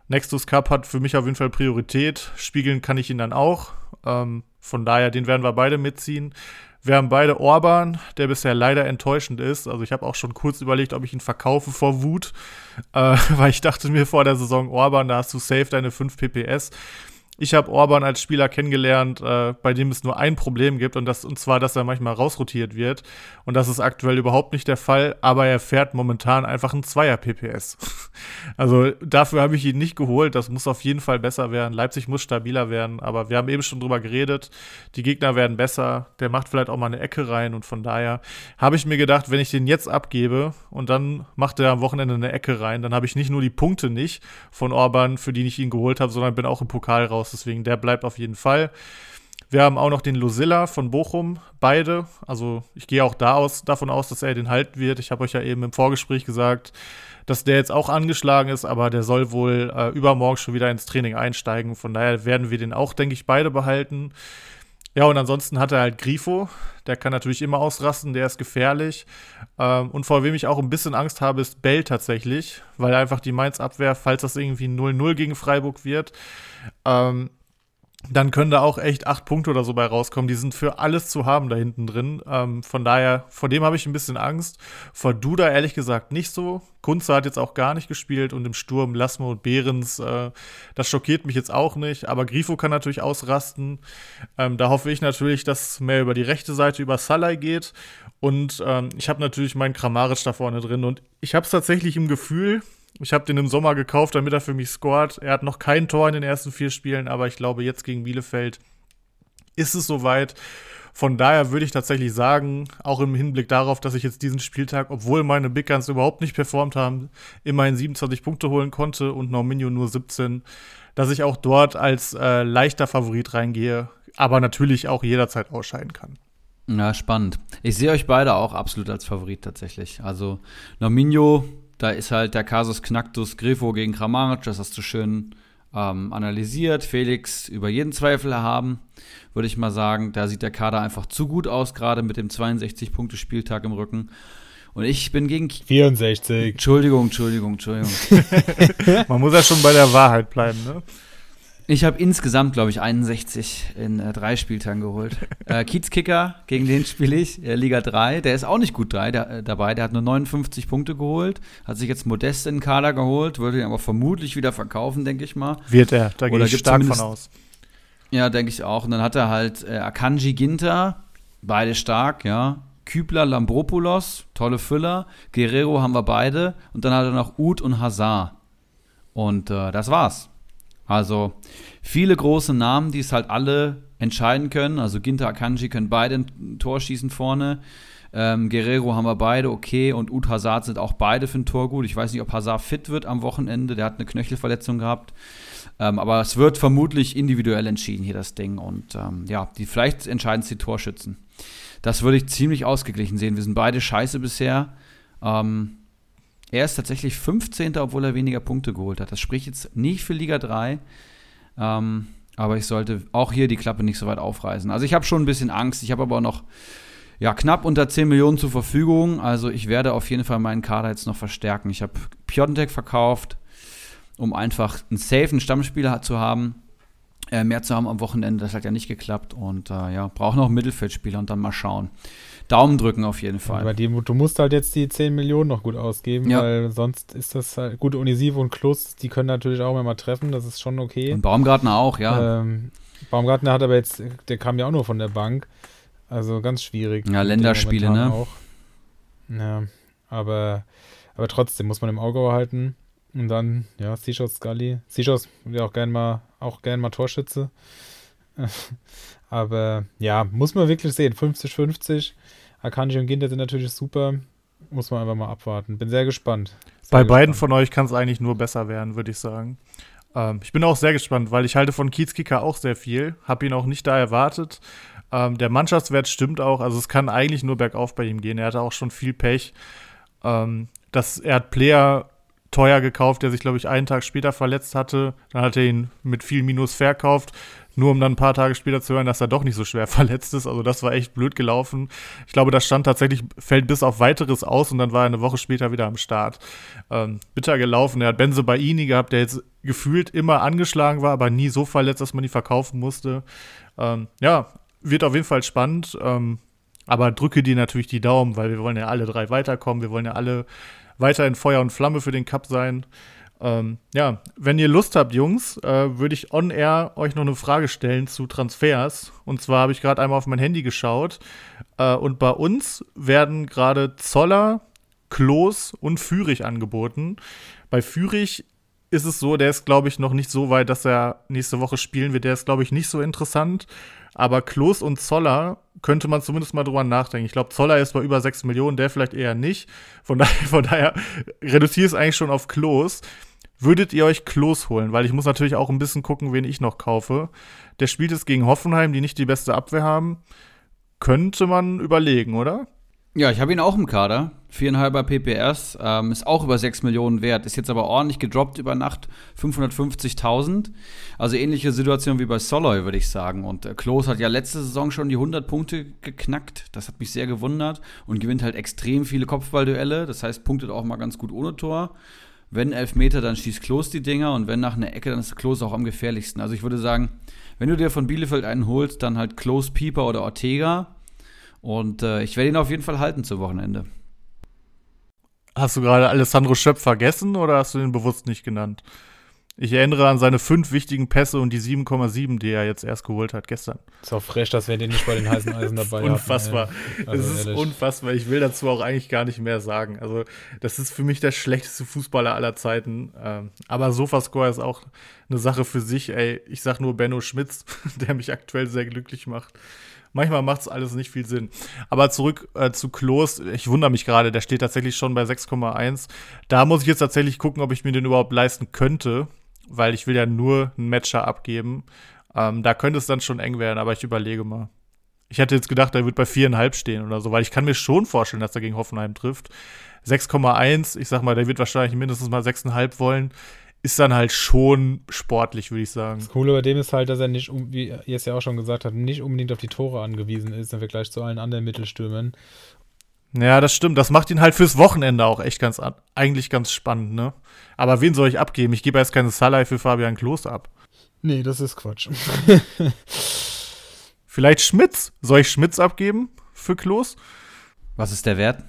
Nextus Cup hat für mich auf jeden Fall Priorität. Spiegeln kann ich ihn dann auch. Ähm, von daher, den werden wir beide mitziehen. Wir haben beide Orban, der bisher leider enttäuschend ist. Also ich habe auch schon kurz überlegt, ob ich ihn verkaufe vor Wut, äh, [laughs] weil ich dachte mir vor der Saison, Orban, da hast du safe deine 5 PPS. Ich habe Orban als Spieler kennengelernt, äh, bei dem es nur ein Problem gibt und, das, und zwar, dass er manchmal rausrotiert wird. Und das ist aktuell überhaupt nicht der Fall, aber er fährt momentan einfach ein Zweier PPS. [laughs] also dafür habe ich ihn nicht geholt. Das muss auf jeden Fall besser werden. Leipzig muss stabiler werden, aber wir haben eben schon drüber geredet. Die Gegner werden besser. Der macht vielleicht auch mal eine Ecke rein und von daher habe ich mir gedacht, wenn ich den jetzt abgebe und dann macht er am Wochenende eine Ecke rein, dann habe ich nicht nur die Punkte nicht von Orban, für die ich ihn geholt habe, sondern bin auch im Pokal raus deswegen der bleibt auf jeden Fall. Wir haben auch noch den Losilla von Bochum, beide. Also ich gehe auch da aus, davon aus, dass er den halten wird. Ich habe euch ja eben im Vorgespräch gesagt, dass der jetzt auch angeschlagen ist, aber der soll wohl äh, übermorgen schon wieder ins Training einsteigen. Von daher werden wir den auch, denke ich, beide behalten. Ja, und ansonsten hat er halt Grifo. Der kann natürlich immer ausrasten, der ist gefährlich. Ähm, und vor wem ich auch ein bisschen Angst habe, ist Bell tatsächlich, weil einfach die Mainz-Abwehr, falls das irgendwie 0-0 gegen Freiburg wird, ähm, dann können da auch echt acht Punkte oder so bei rauskommen. Die sind für alles zu haben da hinten drin. Ähm, von daher, vor dem habe ich ein bisschen Angst. Vor Duda ehrlich gesagt nicht so. Kunze hat jetzt auch gar nicht gespielt und im Sturm Lassmo und Behrens, äh, das schockiert mich jetzt auch nicht. Aber Grifo kann natürlich ausrasten. Ähm, da hoffe ich natürlich, dass mehr über die rechte Seite über Salai geht. Und ähm, ich habe natürlich meinen Kramaric da vorne drin. Und ich habe es tatsächlich im Gefühl, ich habe den im Sommer gekauft, damit er für mich scored. Er hat noch kein Tor in den ersten vier Spielen, aber ich glaube, jetzt gegen Bielefeld ist es soweit. Von daher würde ich tatsächlich sagen, auch im Hinblick darauf, dass ich jetzt diesen Spieltag, obwohl meine Big Guns überhaupt nicht performt haben, immerhin 27 Punkte holen konnte und Norminho nur 17, dass ich auch dort als äh, leichter Favorit reingehe, aber natürlich auch jederzeit ausscheiden kann. Ja, spannend. Ich sehe euch beide auch absolut als Favorit tatsächlich. Also Norminho da ist halt der Kasus Knacktus Grifo gegen Kramaric, das hast du schön ähm, analysiert. Felix über jeden Zweifel erhaben, würde ich mal sagen. Da sieht der Kader einfach zu gut aus, gerade mit dem 62-Punkte-Spieltag im Rücken. Und ich bin gegen. 64. Entschuldigung, Entschuldigung, Entschuldigung. [laughs] [laughs] Man muss ja schon bei der Wahrheit bleiben, ne? Ich habe insgesamt, glaube ich, 61 in äh, drei Spieltagen geholt. [laughs] äh, Kiezkicker, gegen den spiele ich, äh, Liga 3. Der ist auch nicht gut drei, der, äh, dabei. Der hat nur 59 Punkte geholt, hat sich jetzt Modest in den Kader geholt, würde ihn aber vermutlich wieder verkaufen, denke ich mal. Wird er, da gehe ich stark von aus. Ja, denke ich auch. Und dann hat er halt äh, Akanji Ginter, beide stark, ja. Kübler, Lambropoulos, tolle Füller. Guerrero haben wir beide. Und dann hat er noch Uth und Hazard. Und äh, das war's. Also viele große Namen, die es halt alle entscheiden können. Also Ginter, Akanji können beide ein Tor schießen vorne. Ähm, Guerrero haben wir beide, okay. Und Ud Hazard sind auch beide für ein Tor gut. Ich weiß nicht, ob Hazard fit wird am Wochenende. Der hat eine Knöchelverletzung gehabt. Ähm, aber es wird vermutlich individuell entschieden hier das Ding. Und ähm, ja, die, vielleicht entscheiden es die Torschützen. Das würde ich ziemlich ausgeglichen sehen. Wir sind beide scheiße bisher. Ähm, er ist tatsächlich 15., obwohl er weniger Punkte geholt hat. Das spricht jetzt nicht für Liga 3. Ähm, aber ich sollte auch hier die Klappe nicht so weit aufreißen. Also ich habe schon ein bisschen Angst. Ich habe aber noch ja, knapp unter 10 Millionen zur Verfügung. Also ich werde auf jeden Fall meinen Kader jetzt noch verstärken. Ich habe Piontek verkauft um einfach einen safen Stammspieler zu haben, äh, mehr zu haben am Wochenende. Das hat ja nicht geklappt und äh, ja, braucht noch einen Mittelfeldspieler und dann mal schauen. Daumen drücken auf jeden Fall. Aber die, du musst halt jetzt die 10 Millionen noch gut ausgeben, ja. weil sonst ist das halt, gut, Unisivo und Klus, die können natürlich auch immer treffen, das ist schon okay. Und Baumgartner auch, ja. Ähm, Baumgartner hat aber jetzt, der kam ja auch nur von der Bank, also ganz schwierig. Ja, Länderspiele, ne? Auch. Ja, aber, aber trotzdem muss man im Auge behalten. Und dann, ja, Seashore Scully. Seashore ja auch gerne mal, auch gern mal Torschütze. [laughs] aber ja, muss man wirklich sehen. 50-50. Akanji und Ginter sind natürlich super. Muss man einfach mal abwarten. Bin sehr gespannt. Sehr Bei gespannt. beiden von euch kann es eigentlich nur besser werden, würde ich sagen. Ähm, ich bin auch sehr gespannt, weil ich halte von Kiezkicker auch sehr viel. Habe ihn auch nicht da erwartet. Ähm, der Mannschaftswert stimmt auch. Also es kann eigentlich nur bergauf bei ihm gehen. Er hatte auch schon viel Pech. Ähm, das, er hat Player teuer gekauft, der sich, glaube ich, einen Tag später verletzt hatte. Dann hat er ihn mit viel Minus verkauft, nur um dann ein paar Tage später zu hören, dass er doch nicht so schwer [laughs] verletzt ist. Also das war echt blöd gelaufen. Ich glaube, das stand tatsächlich, fällt bis auf weiteres aus und dann war er eine Woche später wieder am Start. Ähm, bitter gelaufen. Er hat Benze Baini gehabt, der jetzt gefühlt immer angeschlagen war, aber nie so verletzt, dass man ihn verkaufen musste. Ähm, ja, wird auf jeden Fall spannend. Ähm, aber drücke dir natürlich die Daumen, weil wir wollen ja alle drei weiterkommen. Wir wollen ja alle weiter in Feuer und Flamme für den Cup sein. Ähm, ja, wenn ihr Lust habt, Jungs, äh, würde ich on air euch noch eine Frage stellen zu Transfers. Und zwar habe ich gerade einmal auf mein Handy geschaut. Äh, und bei uns werden gerade Zoller, Klos und Fürich angeboten. Bei Fürich ist es so, der ist, glaube ich, noch nicht so weit, dass er nächste Woche spielen wird. Der ist, glaube ich, nicht so interessant. Aber Klos und Zoller könnte man zumindest mal drüber nachdenken. Ich glaube, Zoller ist bei über 6 Millionen, der vielleicht eher nicht. Von [laughs] daher, von daher reduziere es eigentlich schon auf Klos. Würdet ihr euch Klos holen? Weil ich muss natürlich auch ein bisschen gucken, wen ich noch kaufe. Der spielt es gegen Hoffenheim, die nicht die beste Abwehr haben. Könnte man überlegen, oder? Ja, ich habe ihn auch im Kader. Viereinhalber PPS, ähm, ist auch über 6 Millionen wert, ist jetzt aber ordentlich gedroppt über Nacht, 550.000. Also ähnliche Situation wie bei Soloy, würde ich sagen. Und äh, Klos hat ja letzte Saison schon die 100 Punkte geknackt. Das hat mich sehr gewundert und gewinnt halt extrem viele Kopfballduelle. Das heißt, punktet auch mal ganz gut ohne Tor. Wenn Elfmeter, dann schießt Klos die Dinger und wenn nach einer Ecke, dann ist Klos auch am gefährlichsten. Also ich würde sagen, wenn du dir von Bielefeld einen holst, dann halt Klos, Pieper oder Ortega und äh, ich werde ihn auf jeden Fall halten zu Wochenende. Hast du gerade Alessandro Schöpf vergessen oder hast du ihn bewusst nicht genannt? Ich erinnere an seine fünf wichtigen Pässe und die 7,7, die er jetzt erst geholt hat gestern. Ist auch frech, dass wir den nicht bei den heißen Eisen [laughs] dabei haben. Unfassbar. Also es ist ehrlich. unfassbar. Ich will dazu auch eigentlich gar nicht mehr sagen. Also, das ist für mich der schlechteste Fußballer aller Zeiten. Ähm, aber Sofascore ist auch eine Sache für sich. Ey, ich sag nur Benno Schmitz, [laughs] der mich aktuell sehr glücklich macht. Manchmal macht es alles nicht viel Sinn. Aber zurück äh, zu Klos. Ich wundere mich gerade, der steht tatsächlich schon bei 6,1. Da muss ich jetzt tatsächlich gucken, ob ich mir den überhaupt leisten könnte, weil ich will ja nur einen Matcher abgeben. Ähm, da könnte es dann schon eng werden, aber ich überlege mal. Ich hätte jetzt gedacht, er wird bei 4,5 stehen oder so, weil ich kann mir schon vorstellen, dass er gegen Hoffenheim trifft. 6,1, ich sag mal, der wird wahrscheinlich mindestens mal 6,5 wollen ist dann halt schon sportlich, würde ich sagen. Das Coole bei dem ist halt, dass er nicht, wie ihr es ja auch schon gesagt habt, nicht unbedingt auf die Tore angewiesen ist im Vergleich zu allen anderen Mittelstürmern. Ja, das stimmt. Das macht ihn halt fürs Wochenende auch echt ganz, eigentlich ganz spannend, ne? Aber wen soll ich abgeben? Ich gebe jetzt keine Salai für Fabian Klos ab. Nee, das ist Quatsch. [laughs] Vielleicht Schmitz? Soll ich Schmitz abgeben für Klos? Was ist der Wert?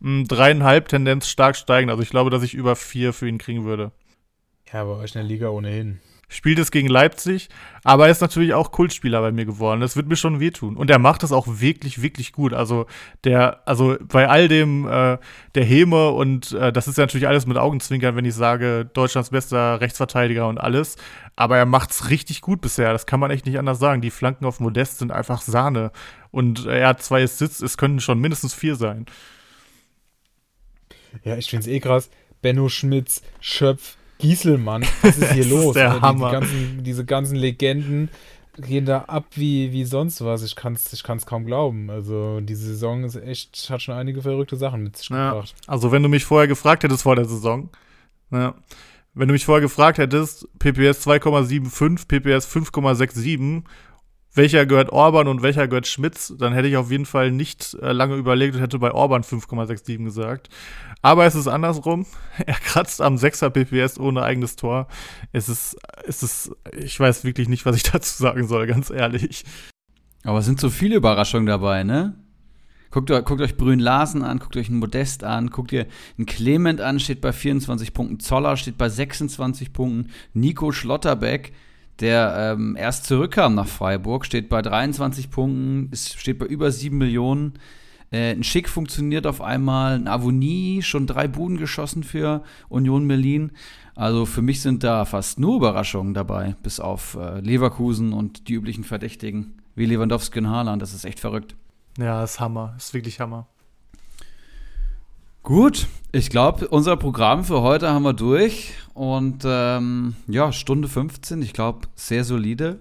Hm, dreieinhalb, Tendenz stark steigend. Also ich glaube, dass ich über vier für ihn kriegen würde. Ja, bei euch in der Liga ohnehin. Spielt es gegen Leipzig, aber er ist natürlich auch Kultspieler bei mir geworden. Das wird mir schon wehtun. Und er macht das auch wirklich, wirklich gut. Also der, also bei all dem äh, der Häme und äh, das ist ja natürlich alles mit Augenzwinkern, wenn ich sage, Deutschlands bester Rechtsverteidiger und alles. Aber er macht es richtig gut bisher. Das kann man echt nicht anders sagen. Die Flanken auf Modest sind einfach Sahne. Und er hat zwei Assists, es könnten schon mindestens vier sein. Ja, ich finde es eh krass. Benno Schmitz, Schöpf, Gieselmann, [laughs] was ist hier los? Ist der die, ganzen, diese ganzen Legenden gehen da ab wie, wie sonst was. Ich kann es ich kann's kaum glauben. Also die Saison ist echt, hat schon einige verrückte Sachen mit sich ja, gebracht. Also wenn du mich vorher gefragt hättest vor der Saison, ja, wenn du mich vorher gefragt hättest, PPS 2,75, PPS 5,67, welcher gehört Orban und welcher gehört Schmitz, dann hätte ich auf jeden Fall nicht äh, lange überlegt und hätte bei Orban 5,67 gesagt. Aber es ist andersrum. [laughs] Er kratzt am 6er PPS ohne eigenes Tor. Es ist, es ist, ich weiß wirklich nicht, was ich [laughs] dazu sagen soll, ganz ehrlich. Aber es sind so viele Überraschungen dabei, ne? Guckt, guckt euch Brün Larsen an, guckt euch einen Modest an, guckt ihr einen Clement an, steht bei 24 Punkten, Zoller steht bei 26 Punkten, Nico Schlotterbeck, der ähm, erst zurückkam nach Freiburg, steht bei 23 Punkten, ist, steht bei über 7 Millionen. Äh, ein Schick funktioniert auf einmal, ein Avonie, schon drei Buden geschossen für Union Berlin. Also für mich sind da fast nur Überraschungen dabei, bis auf äh, Leverkusen und die üblichen Verdächtigen wie Lewandowski und Haaland. Das ist echt verrückt. Ja, ist Hammer, ist wirklich Hammer. Gut, ich glaube, unser Programm für heute haben wir durch. Und ähm, ja, Stunde 15, ich glaube, sehr solide.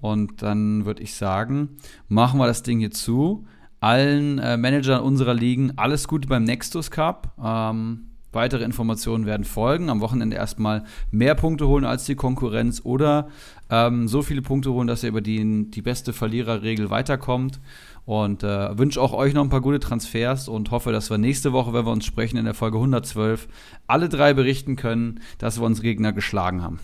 Und dann würde ich sagen, machen wir das Ding hier zu. Allen äh, Managern unserer Ligen alles Gute beim Nextus Cup. Ähm, weitere Informationen werden folgen. Am Wochenende erstmal mehr Punkte holen als die Konkurrenz oder ähm, so viele Punkte holen, dass ihr über die, die beste Verliererregel weiterkommt. Und äh, wünsche auch euch noch ein paar gute Transfers und hoffe, dass wir nächste Woche, wenn wir uns sprechen, in der Folge 112, alle drei berichten können, dass wir unsere Gegner geschlagen haben.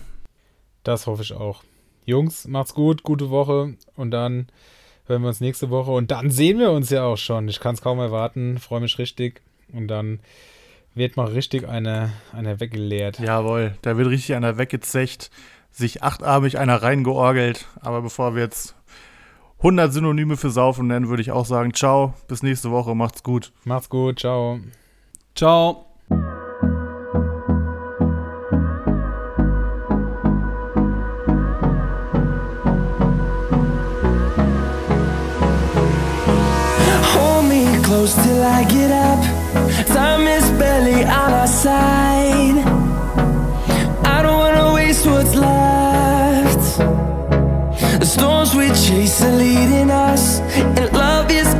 Das hoffe ich auch. Jungs, macht's gut, gute Woche und dann hören wir uns nächste Woche und dann sehen wir uns ja auch schon. Ich kann es kaum erwarten, freue mich richtig und dann wird mal richtig eine, eine weggeleert. Jawohl, da wird richtig einer weggezecht, sich achtarmig einer reingeorgelt. Aber bevor wir jetzt 100 Synonyme für Saufen nennen, würde ich auch sagen, ciao, bis nächste Woche, macht's gut. Macht's gut, ciao. Ciao. Hold me close till I get up. Time is barely on our side. Storms we chase are leading us, and love is